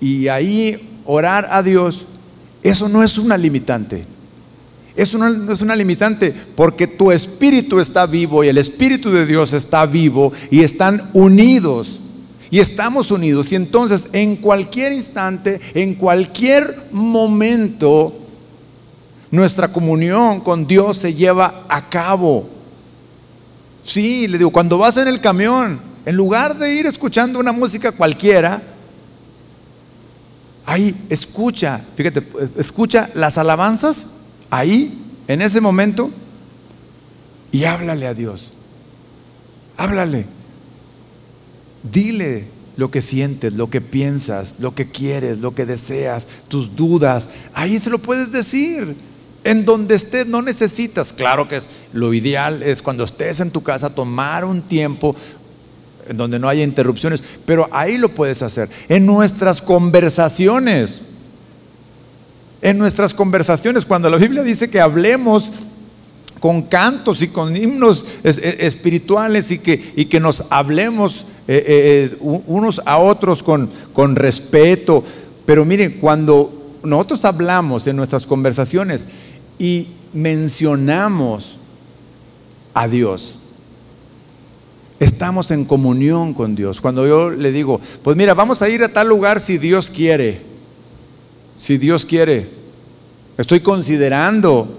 y ahí orar a Dios, eso no es una limitante. Eso no es una limitante porque tu espíritu está vivo y el espíritu de Dios está vivo y están unidos y estamos unidos. Y entonces en cualquier instante, en cualquier momento, nuestra comunión con Dios se lleva a cabo. Sí, le digo, cuando vas en el camión, en lugar de ir escuchando una música cualquiera, ahí escucha, fíjate, escucha las alabanzas ahí, en ese momento, y háblale a Dios. Háblale. Dile lo que sientes, lo que piensas, lo que quieres, lo que deseas, tus dudas. Ahí se lo puedes decir. En donde estés no necesitas, claro que es lo ideal es cuando estés en tu casa tomar un tiempo en donde no haya interrupciones, pero ahí lo puedes hacer. En nuestras conversaciones, en nuestras conversaciones, cuando la Biblia dice que hablemos con cantos y con himnos e, espirituales y que, y que nos hablemos eh, eh, eh, unos a otros con, con respeto. Pero miren, cuando nosotros hablamos en nuestras conversaciones y mencionamos a Dios, estamos en comunión con Dios. Cuando yo le digo, pues mira, vamos a ir a tal lugar si Dios quiere, si Dios quiere, estoy considerando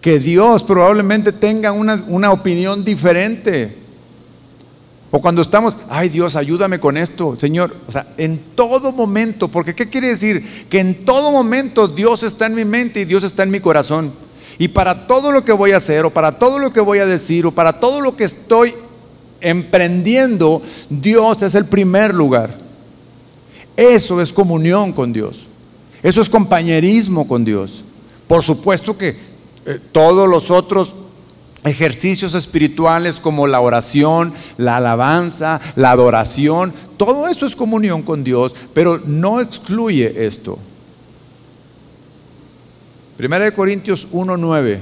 que Dios probablemente tenga una, una opinión diferente. O cuando estamos, ay Dios, ayúdame con esto, Señor. O sea, en todo momento, porque ¿qué quiere decir? Que en todo momento Dios está en mi mente y Dios está en mi corazón. Y para todo lo que voy a hacer, o para todo lo que voy a decir, o para todo lo que estoy emprendiendo, Dios es el primer lugar. Eso es comunión con Dios. Eso es compañerismo con Dios. Por supuesto que eh, todos los otros ejercicios espirituales como la oración, la alabanza, la adoración, todo eso es comunión con Dios, pero no excluye esto. Primera de Corintios 1:9.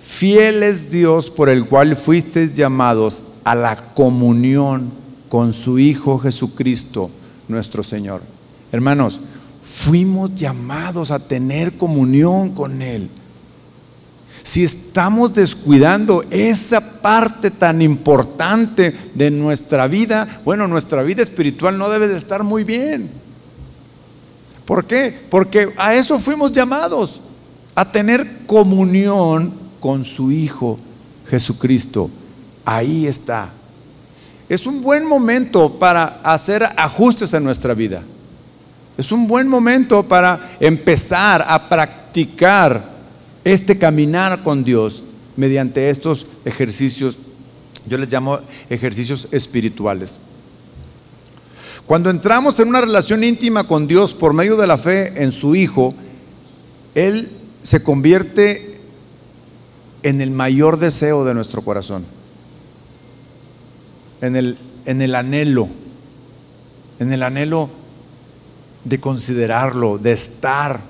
Fiel es Dios por el cual fuisteis llamados a la comunión con su Hijo Jesucristo, nuestro Señor. Hermanos, fuimos llamados a tener comunión con Él. Si estamos descuidando esa parte tan importante de nuestra vida, bueno, nuestra vida espiritual no debe de estar muy bien. ¿Por qué? Porque a eso fuimos llamados, a tener comunión con su Hijo Jesucristo. Ahí está. Es un buen momento para hacer ajustes en nuestra vida. Es un buen momento para empezar a practicar este caminar con Dios mediante estos ejercicios, yo les llamo ejercicios espirituales. Cuando entramos en una relación íntima con Dios por medio de la fe en su Hijo, Él se convierte en el mayor deseo de nuestro corazón, en el, en el anhelo, en el anhelo de considerarlo, de estar,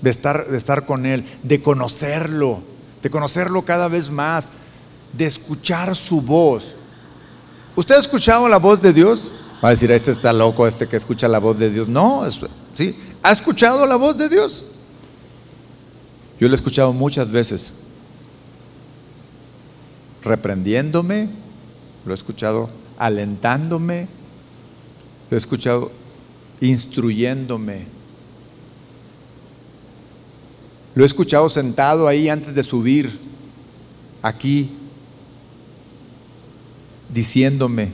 de estar, de estar con Él, de conocerlo, de conocerlo cada vez más, de escuchar su voz. ¿Usted ha escuchado la voz de Dios? Va a decir, este está loco, este que escucha la voz de Dios. No, ¿sí? ¿Ha escuchado la voz de Dios? Yo lo he escuchado muchas veces, reprendiéndome, lo he escuchado alentándome, lo he escuchado instruyéndome. Lo he escuchado sentado ahí antes de subir, aquí, diciéndome,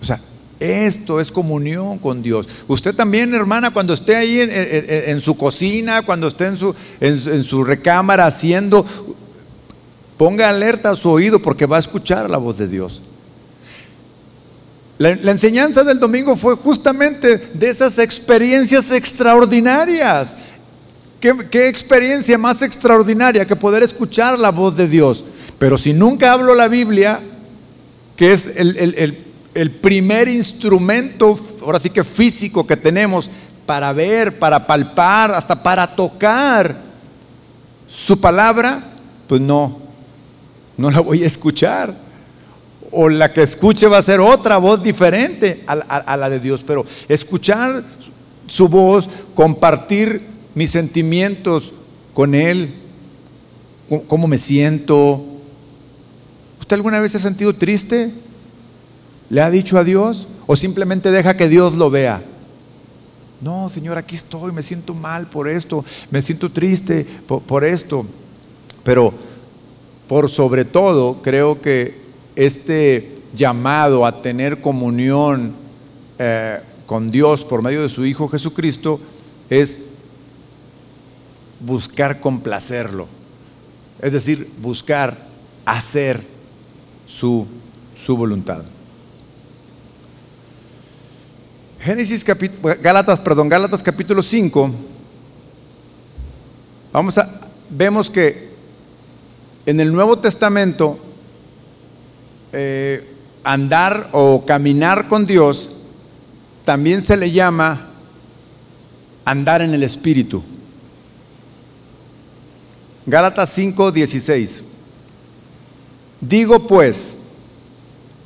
o sea, esto es comunión con Dios. Usted también, hermana, cuando esté ahí en, su cocina, cuando esté en su, en su recámara haciendo, ponga alerta a su oído porque va a escuchar la voz de Dios. La, enseñanza del domingo fue justamente de esas experiencias extraordinarias. ¿Qué, experiencia más extraordinaria que poder escuchar la voz de Dios? Pero si nunca hablo la Biblia, que es el, el primer instrumento, ahora sí que físico que tenemos para ver, para palpar, hasta para tocar su palabra, pues no, no la voy a escuchar o la que escuche va a ser otra voz diferente a, la de Dios, pero escuchar su voz, compartir mis sentimientos con Él, cómo me siento. ¿Usted alguna vez se ha sentido triste? ¿Le ha dicho a Dios? ¿O simplemente deja que Dios lo vea? No, Señor, aquí estoy, me siento mal por esto, me siento triste por, por esto. Pero por sobre todo, creo que este llamado a tener comunión eh, con Dios por medio de su Hijo Jesucristo es buscar complacerlo, es decir, buscar hacer su, su voluntad. Génesis capítulo, Gálatas, perdón, Gálatas capítulo 5. Vamos a, vemos que en el Nuevo Testamento eh, andar o caminar con Dios también se le llama andar en el Espíritu. Gálatas 5, 16. Digo pues,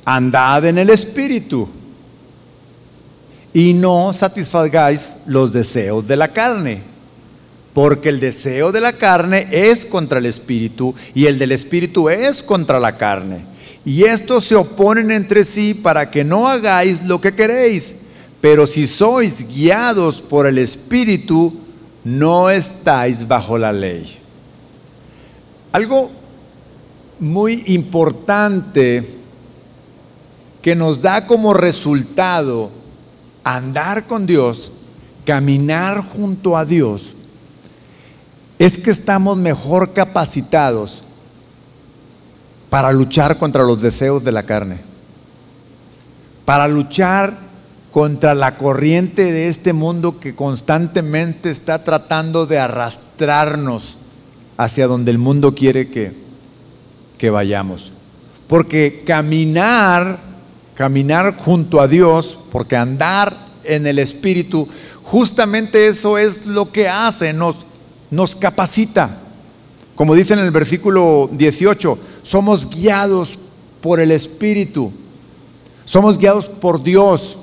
andad en el Espíritu y no satisfagáis los deseos de la carne, porque el deseo de la carne es contra el Espíritu y el del Espíritu es contra la carne. Y estos se oponen entre sí para que no hagáis lo que queréis. Pero si sois guiados por el Espíritu, no estáis bajo la ley. Algo muy importante que nos da como resultado andar con Dios, caminar junto a Dios, es que estamos mejor capacitados para luchar contra los deseos de la carne, para luchar contra la corriente de este mundo que constantemente está tratando de arrastrarnos hacia donde el mundo quiere que, que vayamos. Porque caminar, caminar junto a Dios, porque andar en el Espíritu, justamente eso es lo que hace, nos, nos capacita. Como dice en el versículo 18, somos guiados por el Espíritu, somos guiados por Dios.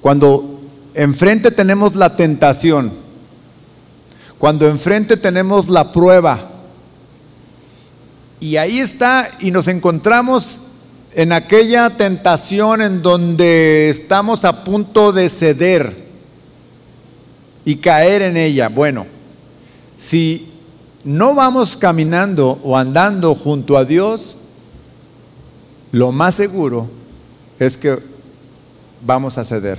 Cuando enfrente tenemos la tentación, cuando enfrente tenemos la prueba, y ahí está, y nos encontramos en aquella tentación en donde estamos a punto de ceder y caer en ella. Bueno, si no vamos caminando o andando junto a Dios, lo más seguro es que vamos a ceder,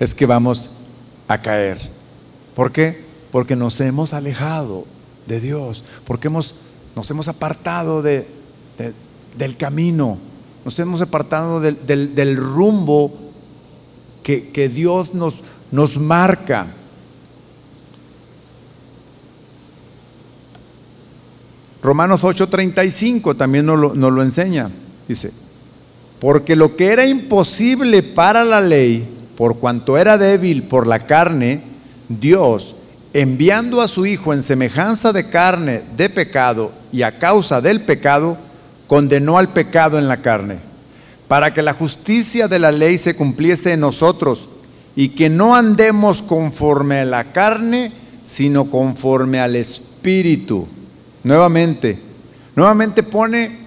es que vamos a caer. ¿Por qué? Porque nos hemos alejado de Dios, porque hemos, nos hemos apartado de, del camino, nos hemos apartado del, rumbo que, que, Dios nos, nos marca. Romanos 8:35 también nos lo, nos lo enseña. Dice, porque lo que era imposible para la ley, por cuanto era débil por la carne, Dios, enviando a su Hijo en semejanza de carne de pecado y a causa del pecado, condenó al pecado en la carne, para que la justicia de la ley se cumpliese en nosotros y que no andemos conforme a la carne, sino conforme al Espíritu. Nuevamente, nuevamente pone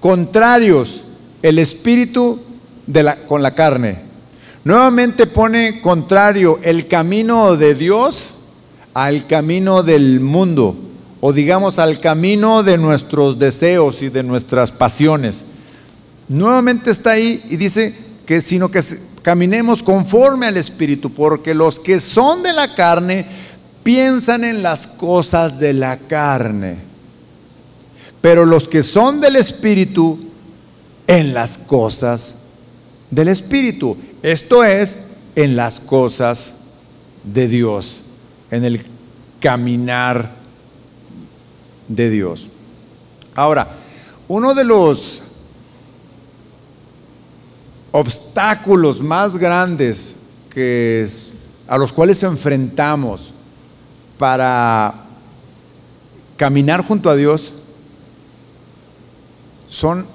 contrarios el espíritu con la carne. Nuevamente pone contrario el camino de Dios al camino del mundo, o digamos al camino de nuestros deseos y de nuestras pasiones. Nuevamente está ahí y dice que sino que caminemos conforme al Espíritu, porque los que son de la carne piensan en las cosas de la carne, pero los que son del Espíritu en las cosas del Espíritu. Esto es, en las cosas de Dios, en el caminar de Dios. Ahora, uno de los obstáculos más grandes que a los cuales enfrentamos para caminar junto a Dios son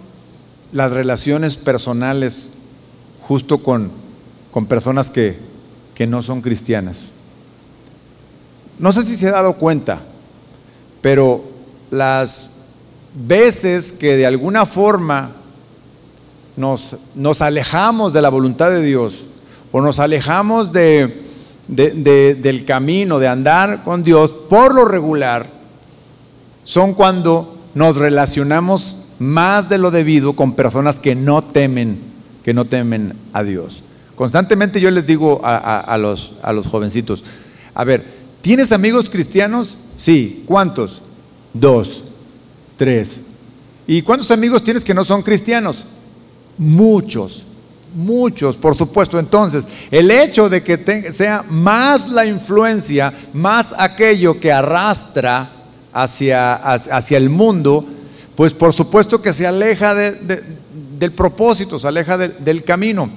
las relaciones personales justo con, con personas que, que no son cristianas. No sé si se ha dado cuenta, pero las veces que de alguna forma nos, nos alejamos de la voluntad de Dios o nos alejamos de, del camino, de andar con Dios, por lo regular, son cuando nos relacionamos más de lo debido con personas que no temen, que no temen a Dios. Constantemente yo les digo a, los, a los jovencitos, a ver, ¿tienes amigos cristianos? Sí, ¿cuántos? Dos, tres. ¿Y cuántos amigos tienes que no son cristianos? Muchos. Muchos, por supuesto. Entonces, el hecho de que sea más la influencia, más aquello que arrastra hacia, hacia el mundo, pues por supuesto que se aleja del propósito, se aleja del camino.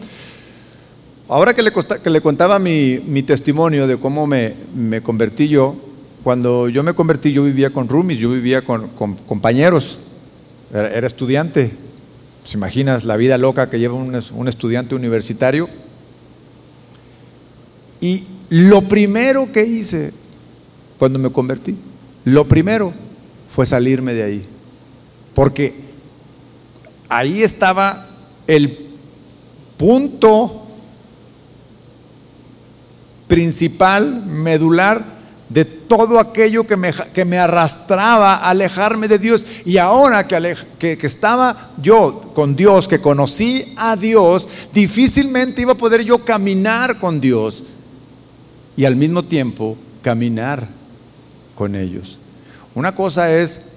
Ahora que le, que le contaba mi, testimonio de cómo me, convertí yo, cuando yo me convertí yo vivía con roomies, yo vivía con, compañeros, era, estudiante. ¿Se imaginas la vida loca que lleva un, estudiante universitario? Y lo primero que hice cuando me convertí, lo primero fue salirme de ahí. Porque ahí estaba el punto principal, medular de todo aquello que me, que me, arrastraba a alejarme de Dios. Y ahora que, que, estaba yo con Dios, que conocí a Dios, difícilmente iba a poder yo caminar con Dios y al mismo tiempo caminar con ellos. Una cosa es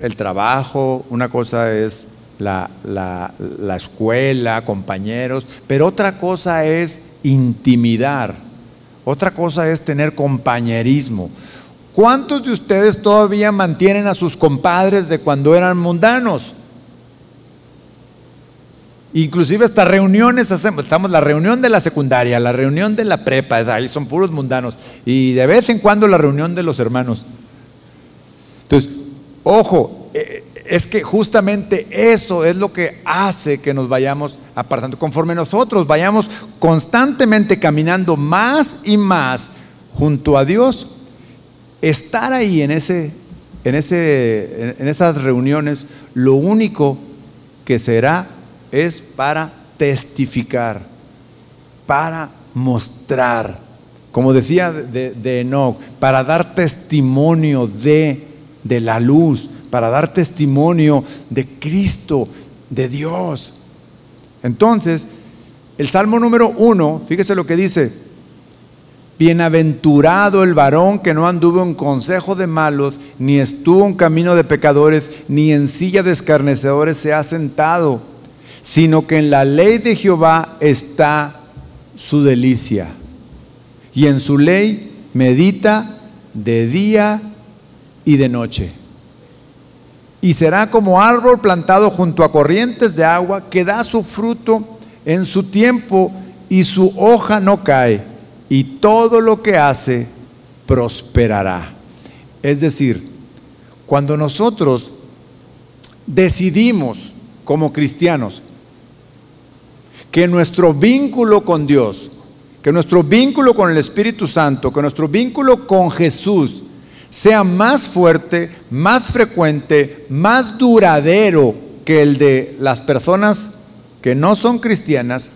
el trabajo, una cosa es la, la escuela, compañeros, pero otra cosa es intimidar. Otra cosa es tener compañerismo. ¿Cuántos de ustedes todavía mantienen a sus compadres de cuando eran mundanos? Inclusive hasta reuniones hacemos, estamos la reunión de la secundaria, la reunión de la prepa, ahí son puros mundanos. Y de vez en cuando la reunión de los hermanos. Entonces, ojo, eh, es que justamente eso es lo que hace que nos vayamos apartando. Conforme nosotros vayamos constantemente caminando más y más junto a Dios, estar ahí en, ese, en, ese, en esas reuniones, lo único que será es para testificar, para mostrar, como decía de, de Enoch, para dar testimonio de, de la luz para dar testimonio de Cristo, de Dios. Entonces, el Salmo número uno, fíjese lo que dice, bienaventurado el varón que no anduvo en consejo de malos, ni estuvo en camino de pecadores, ni en silla de escarnecedores se ha sentado, sino que en la ley de Jehová está su delicia. Y en su ley medita de día y de noche y será como árbol plantado junto a corrientes de agua que da su fruto en su tiempo y su hoja no cae y todo lo que hace prosperará. Es decir, cuando nosotros decidimos como cristianos que nuestro vínculo con Dios, que nuestro vínculo con el Espíritu Santo, que nuestro vínculo con Jesús sea más fuerte, más frecuente, más duradero que el de las personas que no son cristianas,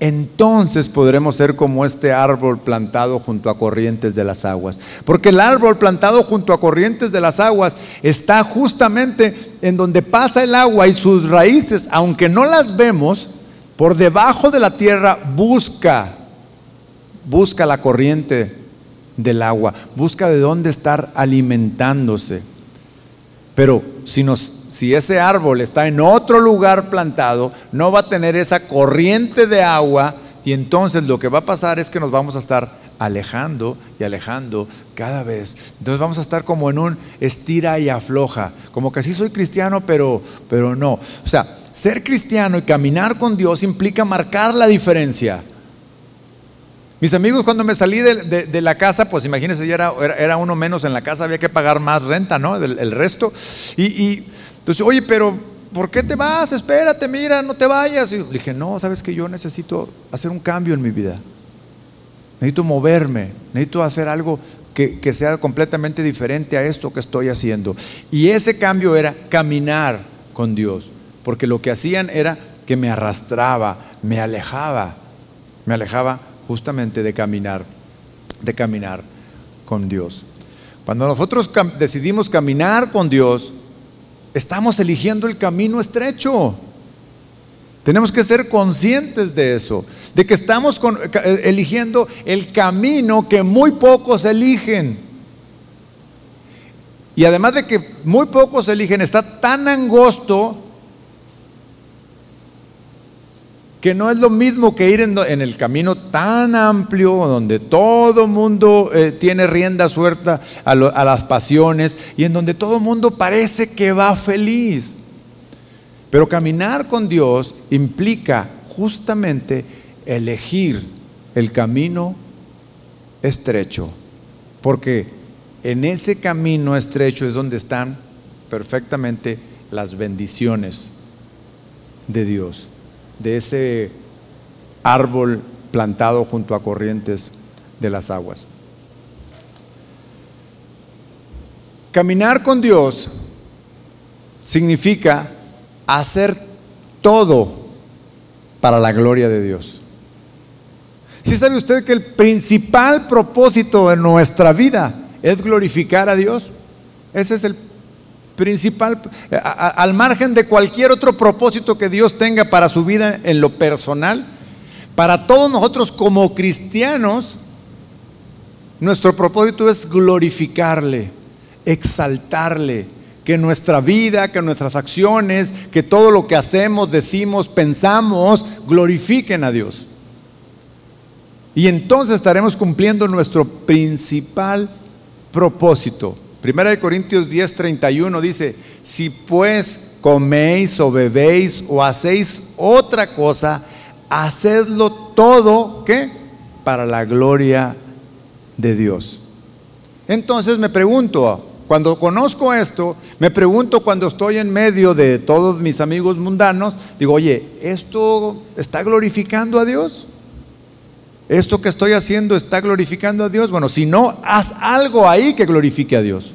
entonces podremos ser como este árbol plantado junto a corrientes de las aguas. Porque el árbol plantado junto a corrientes de las aguas está justamente en donde pasa el agua y sus raíces, aunque no las vemos, por debajo de la tierra busca, busca la corriente del agua, busca de dónde estar alimentándose. Pero si, nos, si ese árbol está en otro lugar plantado, no va a tener esa corriente de agua y entonces lo que va a pasar es que nos vamos a estar alejando y alejando cada vez. Entonces vamos a estar como en un estira y afloja, como que sí soy cristiano, pero, pero no. O sea, ser cristiano y caminar con Dios implica marcar la diferencia. Mis amigos, cuando me salí de, la casa, pues imagínense, ya era, uno menos en la casa, había que pagar más renta, ¿no? El, resto. Y, entonces, oye, pero ¿por qué te vas? Espérate, mira, no te vayas. Y dije, no, sabes que yo necesito hacer un cambio en mi vida. Necesito moverme, necesito hacer algo que sea completamente diferente a esto que estoy haciendo. Y ese cambio era caminar con Dios, porque lo que hacían era que me arrastraba, me alejaba, me alejaba justamente de caminar, de caminar con Dios. Cuando nosotros decidimos caminar con Dios, estamos eligiendo el camino estrecho. Tenemos que ser conscientes de eso, de que estamos eh, eligiendo el camino que muy pocos eligen. Y además de que muy pocos eligen, está tan angosto que no es lo mismo que ir en, el camino tan amplio donde todo mundo eh, tiene rienda suelta a, a, las pasiones y en donde todo mundo parece que va feliz. Pero caminar con Dios implica justamente elegir el camino estrecho, porque en ese camino estrecho es donde están perfectamente las bendiciones de Dios de ese árbol plantado junto a corrientes de las aguas. Caminar con Dios significa hacer todo para la gloria de Dios. Si sabe usted que el principal propósito de nuestra vida es glorificar a Dios? Ese es el principal, al margen de cualquier otro propósito que Dios tenga para su vida en lo personal, para todos nosotros como cristianos, nuestro propósito es glorificarle, exaltarle, que nuestra vida, que nuestras acciones, que todo lo que hacemos, decimos, pensamos, glorifiquen a Dios. Y entonces estaremos cumpliendo nuestro principal propósito, Primera de Corintios 10, 31 dice, si pues coméis o bebéis o hacéis otra cosa, hacedlo todo, ¿qué? Para la gloria de Dios. Entonces me pregunto, cuando conozco esto, me pregunto cuando estoy en medio de todos mis amigos mundanos, digo, oye, ¿esto está glorificando a Dios? ¿Esto que estoy haciendo está glorificando a Dios? Bueno, si no, haz algo ahí que glorifique a Dios.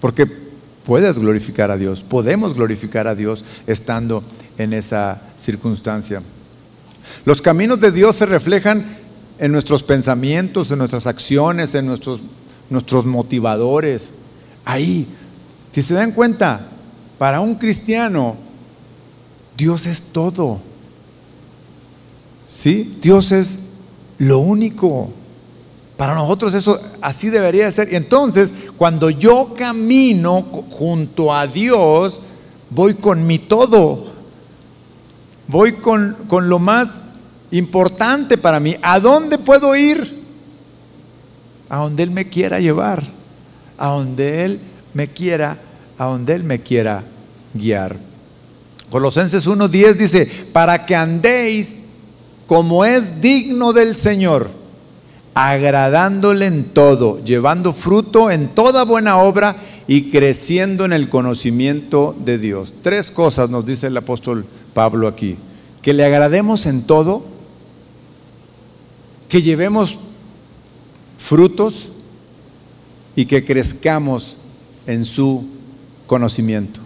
Porque puedes glorificar a Dios, podemos glorificar a Dios estando en esa circunstancia. Los caminos de Dios se reflejan en nuestros pensamientos, en nuestras acciones, en nuestros, nuestros motivadores. Ahí, si se dan cuenta, para un cristiano, Dios es todo. ¿Sí? Dios es lo único. Para nosotros eso así debería ser. Y entonces, cuando yo camino junto a Dios, voy con mi todo. Voy con, con lo más importante para mí. ¿A dónde puedo ir? A donde Él me quiera llevar. A donde Él me quiera, a donde Él me quiera guiar. Colosenses 1.10 dice, para que andéis como es digno del Señor, agradándole en todo, llevando fruto en toda buena obra y creciendo en el conocimiento de Dios. Tres cosas nos dice el apóstol Pablo aquí. Que le agrademos en todo, que llevemos frutos y que crezcamos en su conocimiento,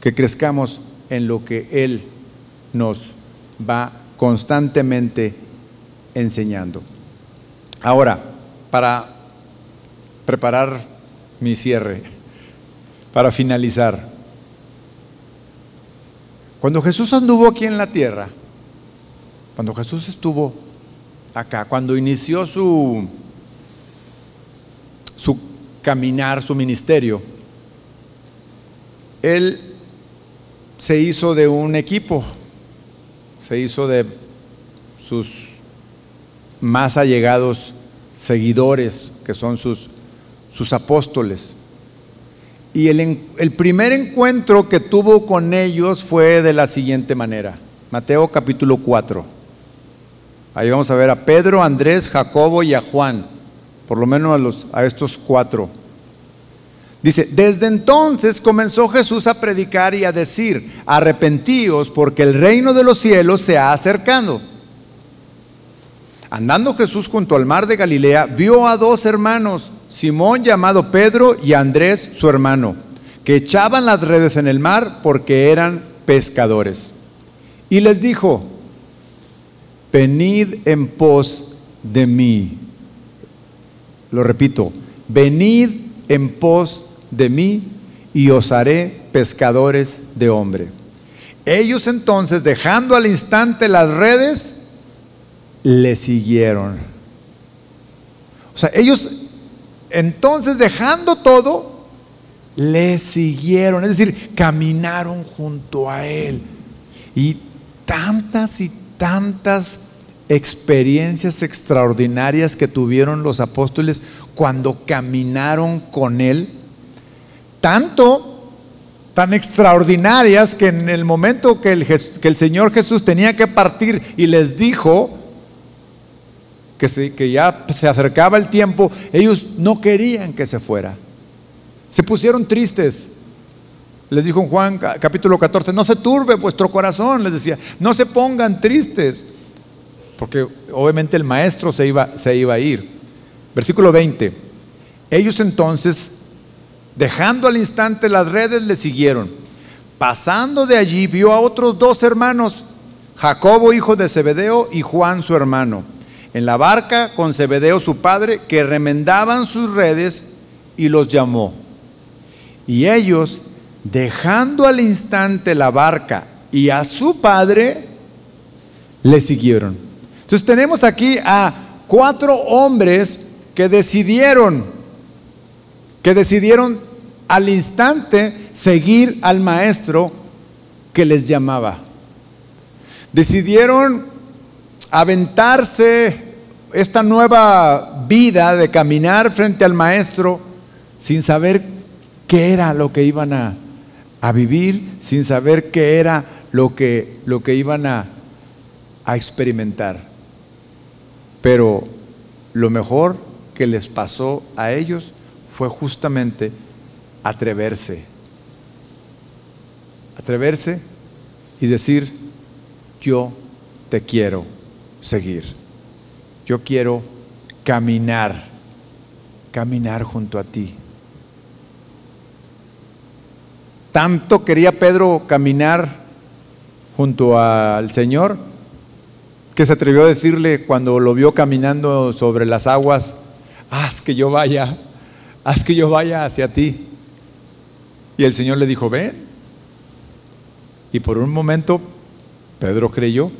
que crezcamos en lo que Él nos va constantemente enseñando. Ahora, para preparar mi cierre, para finalizar, cuando Jesús anduvo aquí en la tierra, cuando Jesús estuvo acá, cuando inició su, su caminar, su ministerio, Él se hizo de un equipo, se hizo de sus más allegados seguidores, que son sus, sus apóstoles. Y el, el, primer encuentro que tuvo con ellos fue de la siguiente manera. Mateo capítulo 4. Ahí vamos a ver a Pedro, Andrés, Jacobo y a Juan. Por lo menos a, los, a estos cuatro. Dice, desde entonces comenzó Jesús a predicar y a decir, arrepentíos porque el reino de los cielos se ha acercado. Andando Jesús junto al mar de Galilea, vio a dos hermanos, Simón llamado Pedro y Andrés su hermano, que echaban las redes en el mar porque eran pescadores. Y les dijo, venid en pos de mí. Lo repito, venid en pos de mí y os haré pescadores de hombre. Ellos entonces, dejando al instante las redes, le siguieron. O sea, ellos entonces dejando todo, le siguieron, es decir, caminaron junto a él. Y tantas y tantas experiencias extraordinarias que tuvieron los apóstoles cuando caminaron con Él, tanto, tan extraordinarias que en el momento que el, Señor Jesús tenía que partir y les dijo que, que ya se acercaba el tiempo, ellos no querían que se fuera. Se pusieron tristes. Les dijo en Juan capítulo 14, no se turbe vuestro corazón, les decía, no se pongan tristes porque obviamente el maestro se iba, se iba a ir. Versículo 20. Ellos entonces, dejando al instante las redes, le siguieron. Pasando de allí, vio a otros dos hermanos, Jacobo, hijo de Zebedeo, y Juan, su hermano, en la barca con Zebedeo, su padre, que remendaban sus redes y los llamó. Y ellos, dejando al instante la barca y a su padre, le siguieron. Entonces tenemos aquí a cuatro hombres que decidieron, que decidieron al instante seguir al maestro que les llamaba. Decidieron aventarse esta nueva vida de caminar frente al maestro sin saber qué era lo que iban a, a vivir, sin saber qué era lo que, lo que iban a, a experimentar. Pero lo mejor que les pasó a ellos fue justamente atreverse. Atreverse y decir, yo te quiero seguir. Yo quiero caminar, caminar junto a ti. Tanto quería Pedro caminar junto al Señor que se atrevió a decirle cuando lo vio caminando sobre las aguas, haz que yo vaya, haz que yo vaya hacia ti. Y el Señor le dijo, ven. Y por un momento Pedro creyó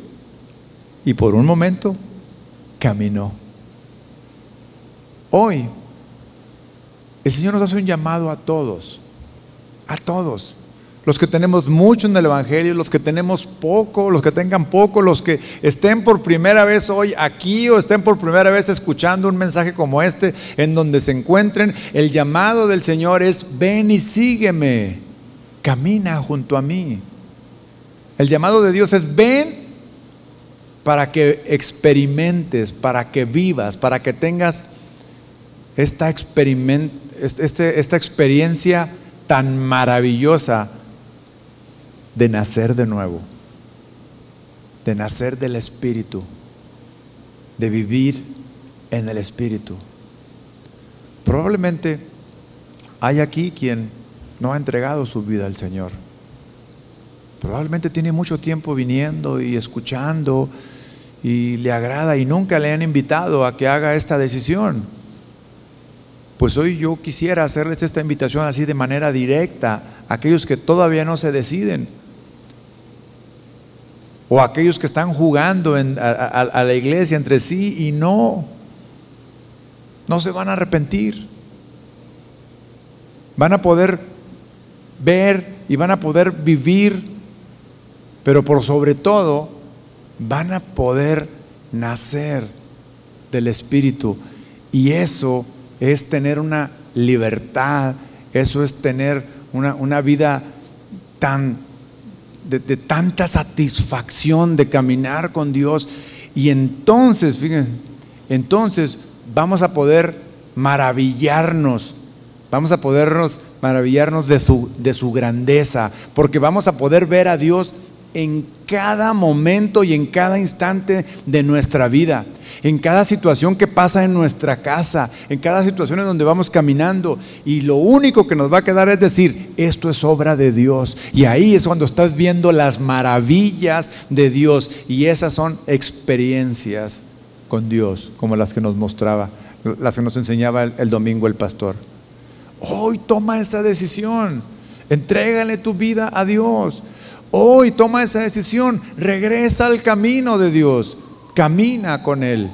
y por un momento caminó. Hoy el Señor nos hace un llamado a todos, a todos los que tenemos mucho en el Evangelio, los que tenemos poco, los que tengan poco, los que estén por primera vez hoy aquí o estén por primera vez escuchando un mensaje como este, en donde se encuentren, el llamado del Señor es, ven y sígueme, camina junto a mí. El llamado de Dios es, ven para que experimentes, para que vivas, para que tengas esta, este, esta experiencia tan maravillosa de nacer de nuevo, de nacer del Espíritu, de vivir en el Espíritu. Probablemente hay aquí quien no ha entregado su vida al Señor. Probablemente tiene mucho tiempo viniendo y escuchando y le agrada y nunca le han invitado a que haga esta decisión. Pues hoy yo quisiera hacerles esta invitación así de manera directa a aquellos que todavía no se deciden o aquellos que están jugando a, la iglesia entre sí y no, no se van a arrepentir. Van a poder ver y van a poder vivir, pero por sobre todo van a poder nacer del Espíritu. Y eso es tener una libertad, eso es tener una, una vida tan de, tanta satisfacción de caminar con Dios. Y entonces, fíjense, entonces vamos a poder maravillarnos, vamos a podernos maravillarnos de su, de su grandeza, porque vamos a poder ver a Dios en cada momento y en cada instante de nuestra vida, en cada situación que pasa en nuestra casa, en cada situación en donde vamos caminando. Y lo único que nos va a quedar es decir, esto es obra de Dios. Y ahí es cuando estás viendo las maravillas de Dios. Y esas son experiencias con Dios, como las que nos mostraba, las que nos enseñaba el, domingo el pastor. Hoy toma esa decisión. Entrégale tu vida a Dios. Hoy toma esa decisión, regresa al camino de Dios, camina con Él.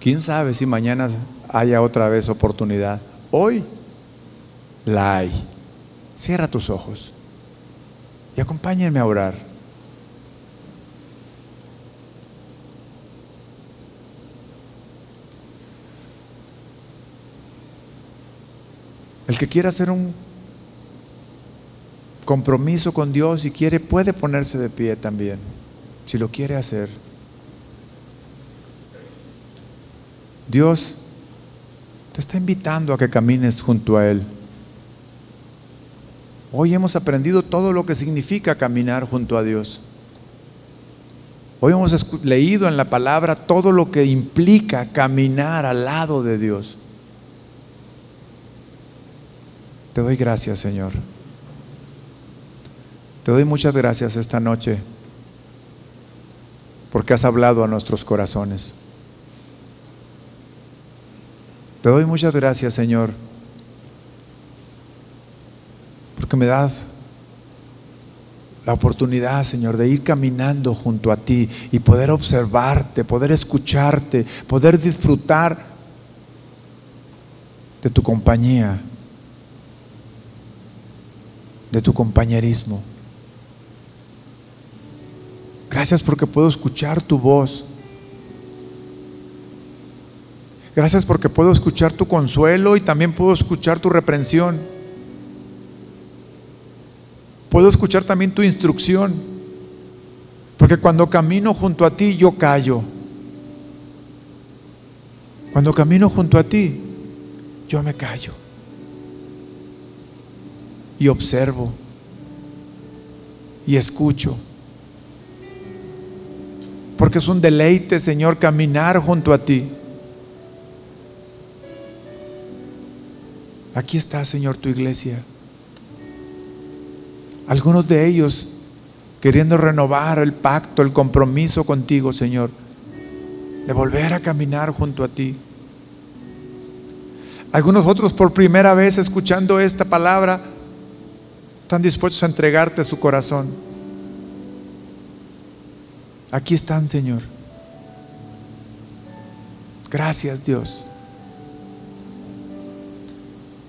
¿Quién sabe si mañana haya otra vez oportunidad? Hoy la hay. Cierra tus ojos y acompáñenme a orar. El que quiera hacer un compromiso con Dios y quiere, puede ponerse de pie también, si lo quiere hacer. Dios te está invitando a que camines junto a Él. Hoy hemos aprendido todo lo que significa caminar junto a Dios. Hoy hemos leído en la palabra todo lo que implica caminar al lado de Dios. Te doy gracias, Señor. Te doy muchas gracias esta noche porque has hablado a nuestros corazones. Te doy muchas gracias, Señor, porque me das la oportunidad, Señor, de ir caminando junto a ti y poder observarte, poder escucharte, poder disfrutar de tu compañía, de tu compañerismo. Gracias porque puedo escuchar tu voz. Gracias porque puedo escuchar tu consuelo y también puedo escuchar tu reprensión. Puedo escuchar también tu instrucción. Porque cuando camino junto a ti yo callo. Cuando camino junto a ti yo me callo. Y observo. Y escucho. Porque es un deleite, Señor, caminar junto a ti. Aquí está, Señor, tu iglesia. Algunos de ellos queriendo renovar el pacto, el compromiso contigo, Señor, de volver a caminar junto a ti. Algunos otros por primera vez escuchando esta palabra están dispuestos a entregarte su corazón. Aquí están, Señor. Gracias, Dios.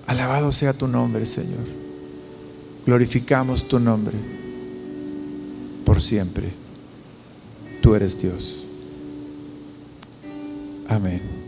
Alabado sea tu nombre, Señor. Glorificamos tu nombre por siempre. Tú eres Dios. Amén.